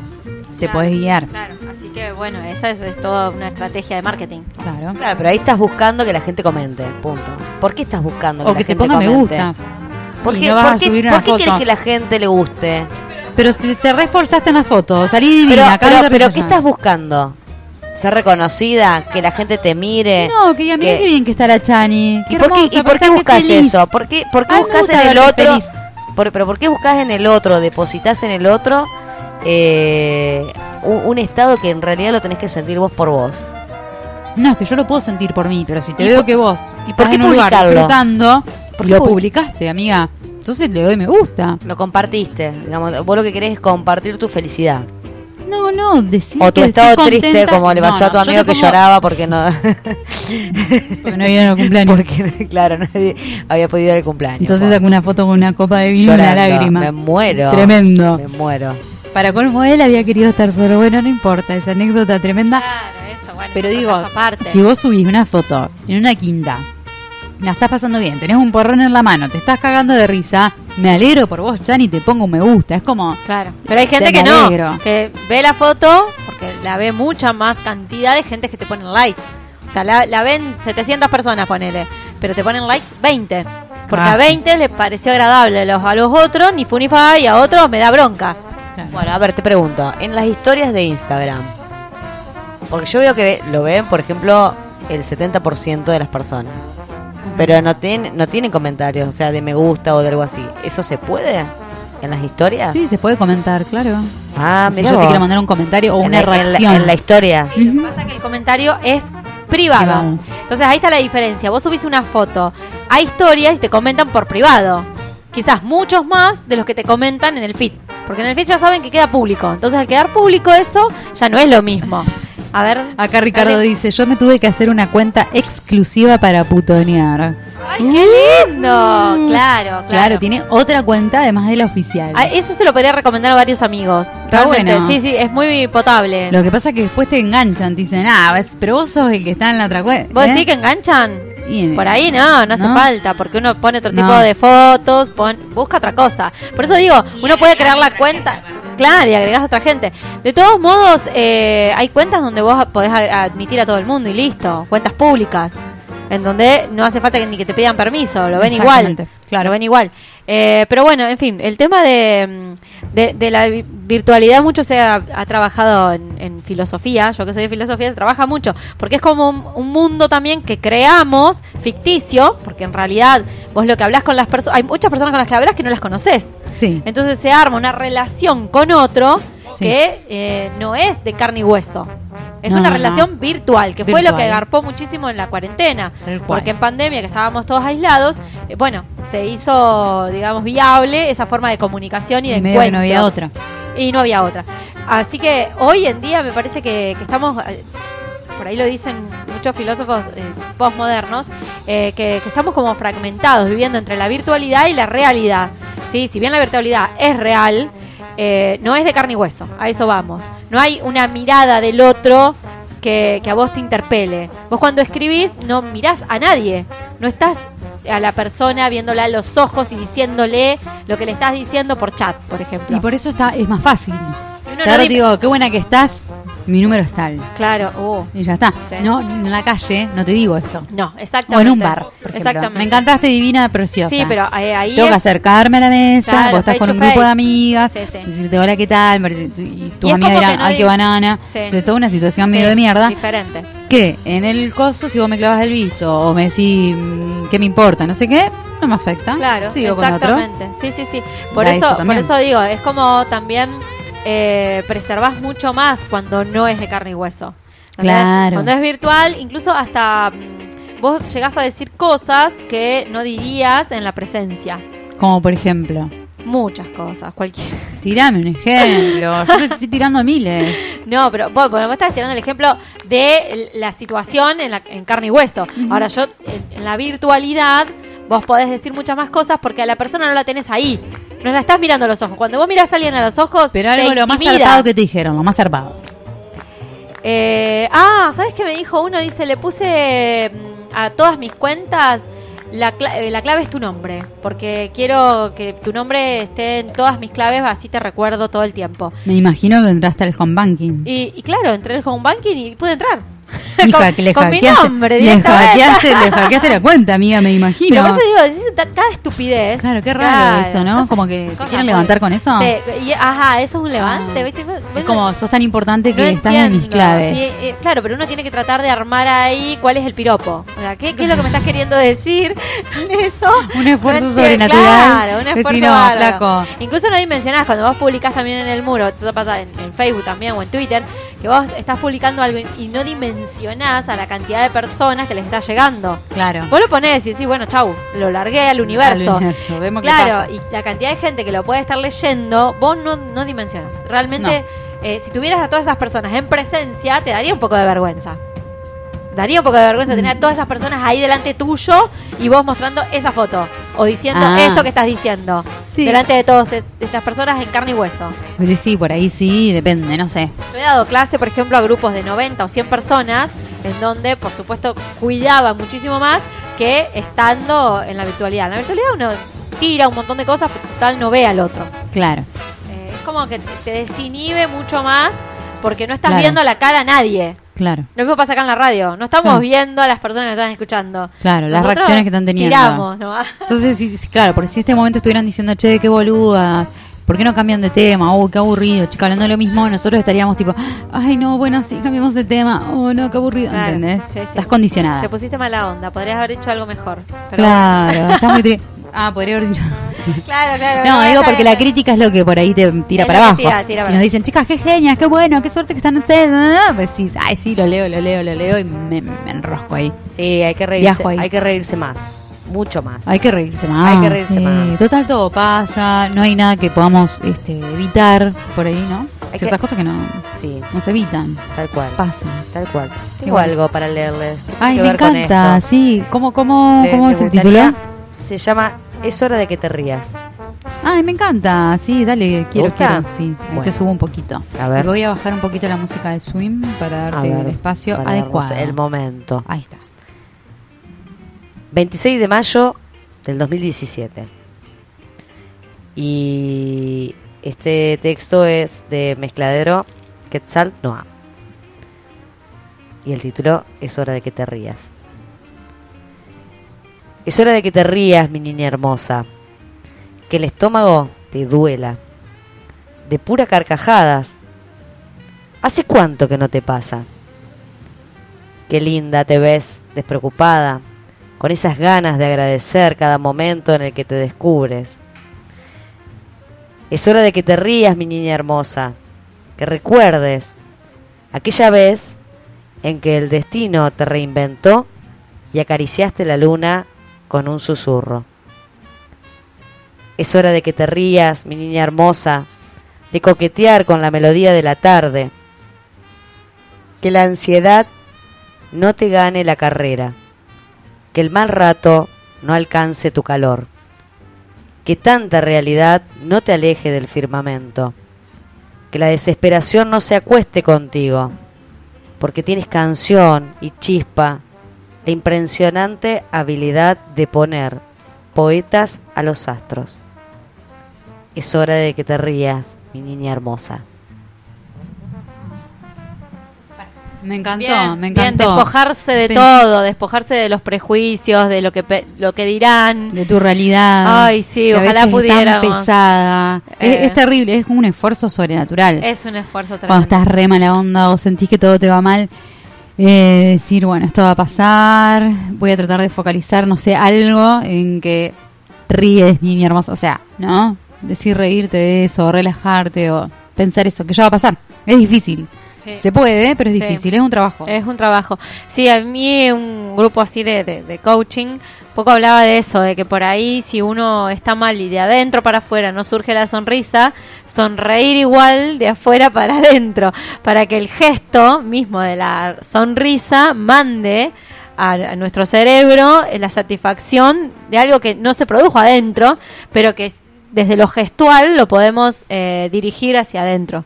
te Claro, podés guiar. Claro, así que bueno, esa es, es toda una estrategia de marketing. Claro. Claro, pero ahí estás buscando que la gente comente, punto. ¿Por qué estás buscando que O la que te gente ponga me comente? gusta. ¿Por Y qué, no vas a subir una foto. que la gente le guste? Pero te reforzaste en la foto, salí Pero, divina. pero, pero pensás ¿qué estás buscando? ¿Ser reconocida? ¿Que la gente te mire? No, que diga, mirá que- qué bien que está la Chani. ¿Y qué por qué, y por qué buscas feliz. eso? ¿Por qué, por qué Ay, me buscas en el otro? Por- pero ¿por qué buscas en el otro, depositas en el otro eh, un, un estado que en realidad lo tenés que sentir vos por vos? No, es que yo lo puedo sentir por mí, pero si te ¿Y veo que vos y por estás qué en un lugar publicarlo? disfrutando, ¿Por y qué lo publi- publicaste, amiga. Entonces le doy me gusta. Lo compartiste, digamos, vos lo que querés es compartir tu felicidad. No, No, no, decir O tu que estado estoy triste, contenta- como le No, pasó a tu no, yo amigo te que pongo- lloraba porque no. (laughs) Porque no había ido al cumpleaños. Porque, (laughs) claro, nadie había podido ir al cumpleaños. Entonces saco una foto con una copa de vino y una Llorando. lágrima. Me muero. Tremendo. Me muero. Para colmo él había querido estar solo. Bueno, no importa, esa anécdota tremenda. Pero digo, aparte. si vos subís una foto en una quinta, la estás pasando bien, tenés un porrón en la mano, te estás cagando de risa, me alegro por vos, Chan, y te pongo un me gusta. Es como, Claro, pero hay gente Te que me no, alegro. que ve la foto porque la ve mucha más cantidad de gente que te ponen like. O sea, la, la ven 700 personas, ponele, pero te ponen like 20. Porque Ah, a sí. 20 les pareció agradable, los, a los otros ni fu ni fa y a otros me da bronca. Bueno, a ver, te pregunto, en las historias de Instagram, porque yo veo que lo ven, por ejemplo, el 70% de las personas, pero no tienen, no tienen comentarios, o sea, de me gusta o de algo así. ¿Eso se puede en las historias? sí, se puede comentar, claro. Ah, si mira yo te quiero mandar un comentario o En una la- en la- reacción. en la historia. Lo que pasa es que el comentario es privado. Privado. Entonces ahí está la diferencia. Vos subís una foto, hay historias y te comentan por privado. Quizás muchos más de los que te comentan en el feed. Porque en el feed ya saben que queda público. Entonces al quedar público eso ya no es lo mismo. A ver. Acá Ricardo dale. dice, yo me tuve que hacer una cuenta exclusiva para putonear. ¡Ay, qué lindo! Claro, claro. Claro, tiene otra cuenta además de la oficial. Ah, eso se lo podría recomendar a varios amigos. Realmente, bueno. sí, sí, es muy potable. Lo que pasa es que después te enganchan, te dicen, ah, ves, pero vos sos el que está en la otra cuenta. ¿Vos decís que enganchan? Y- Por ahí no, no hace falta, porque uno pone otro No. tipo de fotos, pon- busca otra cosa. Por eso digo, uno puede crear la cuenta, claro, y agregás a otra gente. De todos modos, eh, hay cuentas donde vos podés admitir a todo el mundo y listo, cuentas públicas, en donde no hace falta que, ni que te pidan permiso, lo ven igual. Claro. Lo ven igual. Eh, pero bueno, en fin, el tema de, mm, de, de la vi- virtualidad mucho se ha, ha trabajado en, en filosofía, yo que soy de filosofía, se trabaja mucho, porque es como un, un mundo también que creamos, ficticio, porque en realidad vos lo que hablas con las personas, hay muchas personas con las que hablas que no las conoces. Sí. Entonces se arma una relación con otro Sí. que eh, no es de carne y hueso. Es No, una no. relación virtual, que fue lo que agarpó muchísimo en la cuarentena. Porque en pandemia, que estábamos todos aislados, eh, bueno, se hizo, digamos, viable esa forma de comunicación y de Y medio que no encuentro. había otra. Y no había otra. Así que hoy en día me parece que, que estamos, eh, por ahí lo dicen muchos filósofos eh, postmodernos, que, que estamos como fragmentados, viviendo entre la virtualidad y la realidad. ¿sí? Si bien la virtualidad es real, eh, no es de carne y hueso, a eso vamos. No hay una mirada del otro que, que a vos te interpele. Vos cuando escribís no mirás a nadie, no estás a la persona viéndola a los ojos y diciéndole lo que le estás diciendo por chat, por ejemplo. Y por eso está es más fácil. No di- digo, qué buena que estás, mi número es tal. Claro, uh, Y ya está. Sí. No, en la calle no te digo esto. no, exactamente. O en un bar, por. Exactamente. Me encantaste, divina, preciosa. Sí, pero eh, ahí Tengo que acercarme a la mesa, Claro, vos estás con un grupo face. de amigas, Sí, sí. decirte hola, ¿qué tal? Y tus Y amigas dirán, no ay, qué banana. Sí. Entonces, toda una situación medio de mierda. Diferente. Que en el coso, si vos me clavas el visto o me decís, mm, ¿qué me importa? No sé qué, no me afecta. Claro, Sigo con otro. exactamente. Sí, sí, sí. Por Da eso, eso por eso digo, es como también eh, preservas mucho más cuando no es de carne y hueso. Claro. Cuando es virtual, incluso hasta mm, vos llegás a decir cosas que no dirías en la presencia. Como por ejemplo, Muchas cosas, cualquier. (laughs) tirame un ejemplo. Yo te estoy tirando miles. No, pero vos, bueno, vos estás tirando el ejemplo de la situación en, la, en carne y hueso. Ahora, yo, en, en la virtualidad, vos podés decir muchas más cosas porque a la persona no la tenés ahí. No la estás mirando a los ojos. Cuando vos mirás a alguien a los ojos, Pero algo lo más zarpado que te dijeron, lo más zarpado. Eh, ah, ¿sabes qué me dijo uno? Dice, le puse mm, a todas mis cuentas, la, cla- eh, la clave es tu nombre, porque quiero que tu nombre esté en todas mis claves, así te recuerdo todo el tiempo. Me imagino que entraste al home banking. Y, y claro, entré al home banking y pude entrar. Hija, que le con mi nombre le hackeaste, le hackeaste la cuenta, amiga, me imagino. Pero por eso digo, cada estupidez. Claro, qué raro Claro, eso, ¿no? Como que te quieren levantar con eso. Sí, y- ajá, eso es un levante, Ah. ¿viste? Vos- Es como, sos tan importante que no estás en mis entiendo. claves. Y, eh, claro, pero uno tiene que tratar de armar ahí cuál es el piropo. O sea, ¿qué, qué es lo que me estás queriendo decir con eso? Un esfuerzo No entiendo, sobrenatural. Claro, un esfuerzo si no, bárbaro. flaco. Incluso no dimensionás cuando vos publicás también en el muro, eso pasa en, en Facebook también o en Twitter, que vos estás publicando algo y- no dimensionás a la cantidad de personas que les está llegando. Claro. Vos lo ponés y decís, bueno, chau, lo largué al universo. Al universo, vemos claro, y la cantidad de gente que lo puede estar leyendo, vos no, no dimensionas. Realmente eh, si tuvieras a todas esas personas en presencia, te daría un poco de vergüenza. Daría un poco de vergüenza tener a todas esas personas ahí delante tuyo y vos mostrando esa foto. O diciendo Ah. esto que estás diciendo. Sí. Delante de todas estas personas en carne y hueso. Sí, sí, por ahí sí, depende, no sé. Yo he dado clase, por ejemplo, a grupos de 90 o 100 personas, en donde, por supuesto, cuidaba muchísimo más que estando en la virtualidad. En la virtualidad uno tira un montón de cosas, pero tal no ve al otro. Claro. Eh, es como que te desinhibe mucho más porque no estás Claro. viendo la cara a nadie. Claro. Lo mismo pasa acá en la radio. No estamos Claro. viendo a las personas que están escuchando. Claro, las reacciones que están teniendo. Tiramos, ¿no? (laughs) Entonces, claro, porque si en este momento estuvieran diciendo, che, qué boluda, ¿por qué no cambian de tema? Uy, qué aburrido, chica, hablando de lo mismo, nosotros estaríamos tipo, ay, no, bueno, sí, cambiamos de tema, oh, no, qué aburrido, Claro, ¿entendés? sí, sí. Estás condicionada. Te pusiste mala onda. Podrías haber dicho algo mejor. Pero Claro, estás muy tri- (laughs) Ah, podría haber dicho. (laughs) claro, claro. No, digo porque la crítica es lo que por ahí te tira para abajo. tira, tira si para nos dicen, chicas, qué genias, qué bueno, qué suerte que están ustedes, ah, pues sí, ay, sí, lo leo, lo leo, lo leo y me, me enrosco ahí. Sí, hay que reírse, Viajo ahí. hay que reírse más, mucho más. Hay que reírse más. Hay que reírse sí. más. Total, todo pasa. No hay nada que podamos este, evitar por ahí, ¿no? Hay Ciertas que- cosas que no, Sí, no se evitan. tal cual. Pasan. Tal cual. Tengo algo para leerles. ¿Qué tiene Ay, me encanta. Sí. ¿Cómo, cómo, cómo es el título? Se llama Es hora de que te rías. Ay, me encanta. Sí, dale, quiero, quiero. Sí, ahí Bueno. te subo un poquito. A ver. Voy a bajar un poquito la música de Swim para darte ver, el espacio adecuado. El momento. Ahí estás. 26 de mayo del 2017. Y este texto es de Mezcladero Quetzal Noah. Y el título es hora de que te rías. Es hora de que te rías, mi niña hermosa. Que el estómago te duela. De pura carcajadas. ¿Hace cuánto que no te pasa? Qué linda te ves, despreocupada, con esas ganas de agradecer cada momento en el que te descubres. Es hora de que te rías, mi niña hermosa, que recuerdes aquella vez en que el destino te reinventó y acariciaste la luna con un susurro. Es hora de que te rías, mi niña hermosa, de coquetear con la melodía de la tarde. Que la ansiedad no te gane la carrera. Que el mal rato no alcance tu calor. Que tanta realidad no te aleje del firmamento. Que la desesperación no se acueste contigo. Porque tienes canción y chispa, la impresionante habilidad de poner poetas a los astros. Es hora de que te rías, mi niña hermosa. Me encantó, Bien, me bien, encantó. despojarse de todo, despojarse de los prejuicios, de lo que pe- lo que dirán. de tu realidad. Ay, sí, ojalá es tan pesada. Es- Eh. Es, terrible, es un esfuerzo sobrenatural. Es un esfuerzo Cuando estás re mala onda o sentís que todo te va mal, eh, decir, bueno, esto va a pasar, voy a tratar de focalizar, no sé, algo en que ríes, niña hermosa. O sea, ¿no? Decir reírte de eso, relajarte o pensar eso, que ya va a pasar. Es difícil. Sí. Se puede, pero es Sí. difícil, es un trabajo. Es un trabajo. Sí, a mí un grupo así de, de, de coaching poco hablaba de eso, de que por ahí si uno está mal y de adentro para afuera no surge la sonrisa, sonreír igual de afuera (laughs) para adentro, para que el gesto mismo de la sonrisa mande a, a nuestro cerebro la satisfacción de algo que no se produjo adentro, pero que es- desde lo gestual lo podemos eh, dirigir hacia adentro.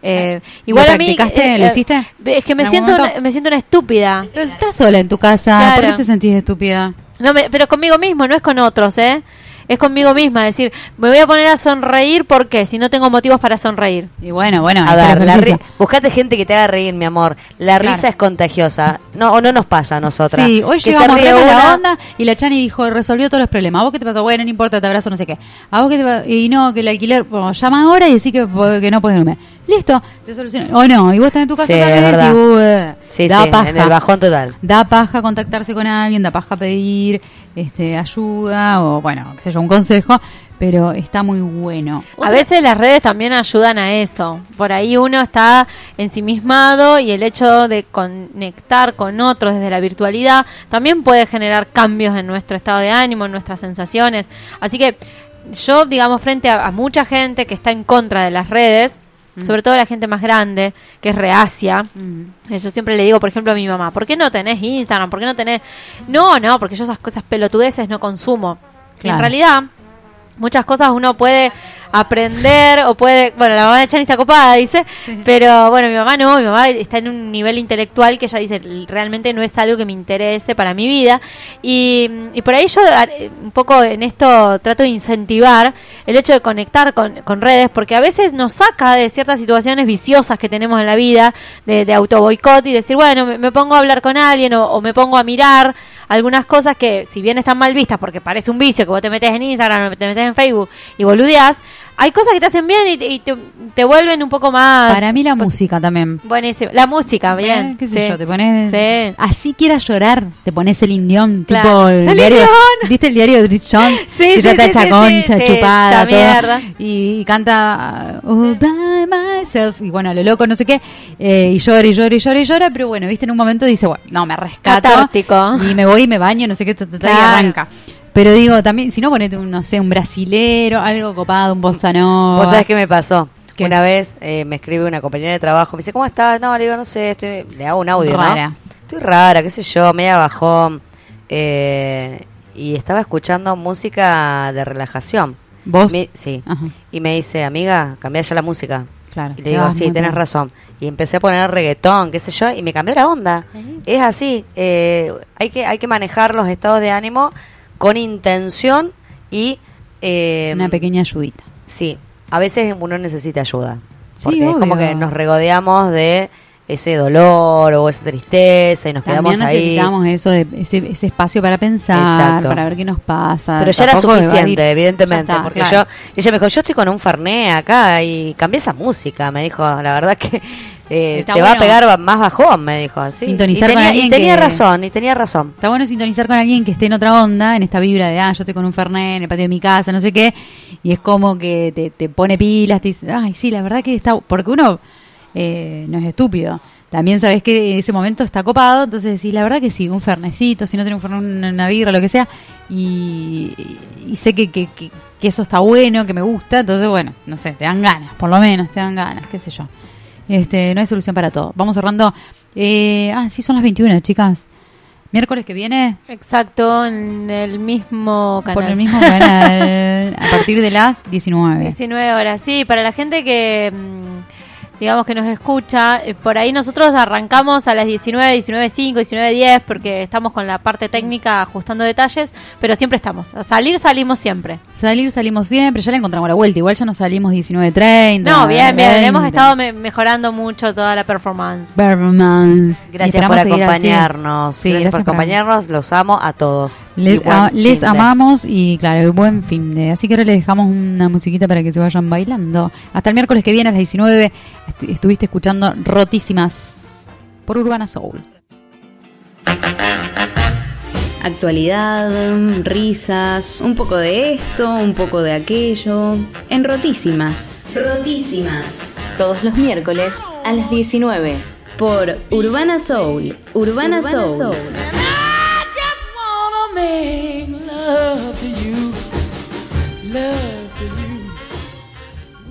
Eh, igual ¿Lo a mí eh, ¿Lo eh, hiciste? es que me ¿En algún siento una, me siento una estúpida. Pero estás sola en tu casa, ¿por qué te sentís estúpida? No me- pero conmigo mismo, no es con otros, ¿eh? Es conmigo misma, decir, me voy a poner a sonreír porque si no tengo motivos para sonreír. Y bueno, bueno, A ver, la ri- buscate gente que te haga reír, mi amor. La Claro. risa es contagiosa. No, o no nos pasa a nosotras. Sí, hoy Que llegamos re mala onda y la Chani dijo, resolvió todos los problemas. ¿A vos qué te pasó? Bueno, no importa, te abrazo, no sé qué. ¿A vos qué te pa- Y no, que el alquiler, bueno, llama ahora y decís que, que no puedes irme. Listo, te solucionó. O no, y vos estás en tu casa Sí, tal es vez y uh, Sí, da sí, paja. en el bajón total. Da paja contactarse con alguien, da paja pedir este, ayuda o, bueno, qué sé yo, un consejo, pero está muy bueno. A veces las redes también ayudan a eso. Por ahí uno está ensimismado y el hecho de conectar con otros desde la virtualidad también puede generar cambios en nuestro estado de ánimo, en nuestras sensaciones. Así que yo, digamos, frente a, a mucha gente que está en contra de las redes, sobre todo la gente más grande, que es reacia. Mm. Yo siempre le digo, por ejemplo, a mi mamá, ¿por qué no tenés Instagram? ¿Por qué no tenés...? No, no, porque yo esas cosas pelotudeces no consumo. Y en realidad, muchas cosas uno puede aprender o puede... Bueno, la mamá de Chani está copada, dice, pero bueno, mi mamá no, mi mamá está en un nivel intelectual que ella dice, realmente no es algo que me interese para mi vida. Y, y por ahí yo un poco en esto trato de incentivar el hecho de conectar con, con redes, porque a veces nos saca de ciertas situaciones viciosas que tenemos en la vida, de, de auto boicot y decir, bueno, me, me pongo a hablar con alguien o, o me pongo a mirar algunas cosas que, si bien están mal vistas, porque parece un vicio que vos te metes en Instagram o te metes en Facebook y boludeás, hay cosas que te hacen bien y, te- y te, te vuelven un poco más. Para mí la música también. Buenísimo. La música, bien. Eh, ¿Qué sé sí. yo? Te pones. Sí. Así quieras llorar, te pones el indión, Claro. tipo el ¡Celine diario. ¿Viste el diario de Rich John? (laughs) Sí, que ya está hecha concha, chupada, todo. Y, y canta All by myself. Y bueno, lo loco, no sé qué. eh, y llora y llora y llora y llora. Pero bueno, viste, en un momento dice, bueno, no, me rescato. Catártico. Y me voy y me baño, no sé qué, ta, ta, ta, y arranca. Pero digo, también, si no, ponete un, no sé, un brasilero, algo copado, un bossa nova. ¿Vos sabés qué me pasó? ¿Qué? Una vez eh, me escribe una compañera de trabajo, me dice, ¿cómo estás? No, le digo, no sé, estoy... le hago un audio, ¿no? Rara. Estoy rara, qué sé yo, media bajón. eh, y estaba escuchando música de relajación. ¿Vos? Me- sí. Ajá. Y me dice, amiga, cambiá ya la música. Claro. Y le digo, vas sí, tenés razón. Y empecé a poner reggaetón, qué sé yo, y me cambió la onda. Es así. eh, hay, que, hay que manejar los estados de ánimo con intención y... eh, Una pequeña ayudita. Sí, a veces uno necesita ayuda. Sí, Porque es como que nos regodeamos de ese dolor o esa tristeza y nos También quedamos ahí. necesitamos eso, de, ese, ese espacio para pensar, Exacto. para ver qué nos pasa. Pero ya era suficiente, evidentemente. Está, porque claro. yo, ella me dijo, yo estoy con un Ferné acá y cambié esa música. Me dijo, la verdad que eh, te va a pegar más bajón, me dijo. así. Sintonizar y con alguien y tenía que- razón, y tenía razón. Está bueno sintonizar con alguien que esté en otra onda, en esta vibra de, ah, yo estoy con un Fernet en el patio de mi casa, no sé qué, y es como que te, te pone pilas, te dice, ay, sí, la verdad que está, porque uno eh, no es estúpido. También sabes que en ese momento está copado, entonces decís, la verdad que sí, un fernecito, si no tiene un fernet, una, una birra, lo que sea, y, y sé que, que, que- que eso está bueno, que me gusta, entonces bueno, no sé, te dan ganas, por lo menos, te dan ganas, qué sé yo. Este, no hay solución para todo. Vamos cerrando. Eh, ah, sí, son las 21, chicas. Miércoles que viene, Exacto, en el mismo canal. por el mismo canal, (laughs) a partir de las 19. 19 horas, sí, para la gente que, mm, digamos, que nos escucha, eh, por ahí nosotros arrancamos a las 19, 19.05, 19.10, porque estamos con la parte técnica ajustando detalles, pero siempre estamos. A salir, salimos siempre. Salir, salimos siempre, ya le encontramos la vuelta. Igual ya nos salimos 19.30. No, bien, bien, 20. hemos estado me- mejorando mucho toda la performance. Performance. Gracias por acompañarnos. Sí, gracias, por por- acompañarnos. Los amo a todos. Les, a- amamos y claro, buen fin de. Así que ahora les dejamos una musiquita para que se vayan bailando. Hasta el miércoles que viene a las 19 est- estuviste escuchando Rotísimas por Urbana Soul. Actualidad, risas, un poco de esto, un poco de aquello. En Rotísimas. Rotísimas. Todos los miércoles a las 19. Por Urbana Soul. Urbana, Soul. Make love to you. Love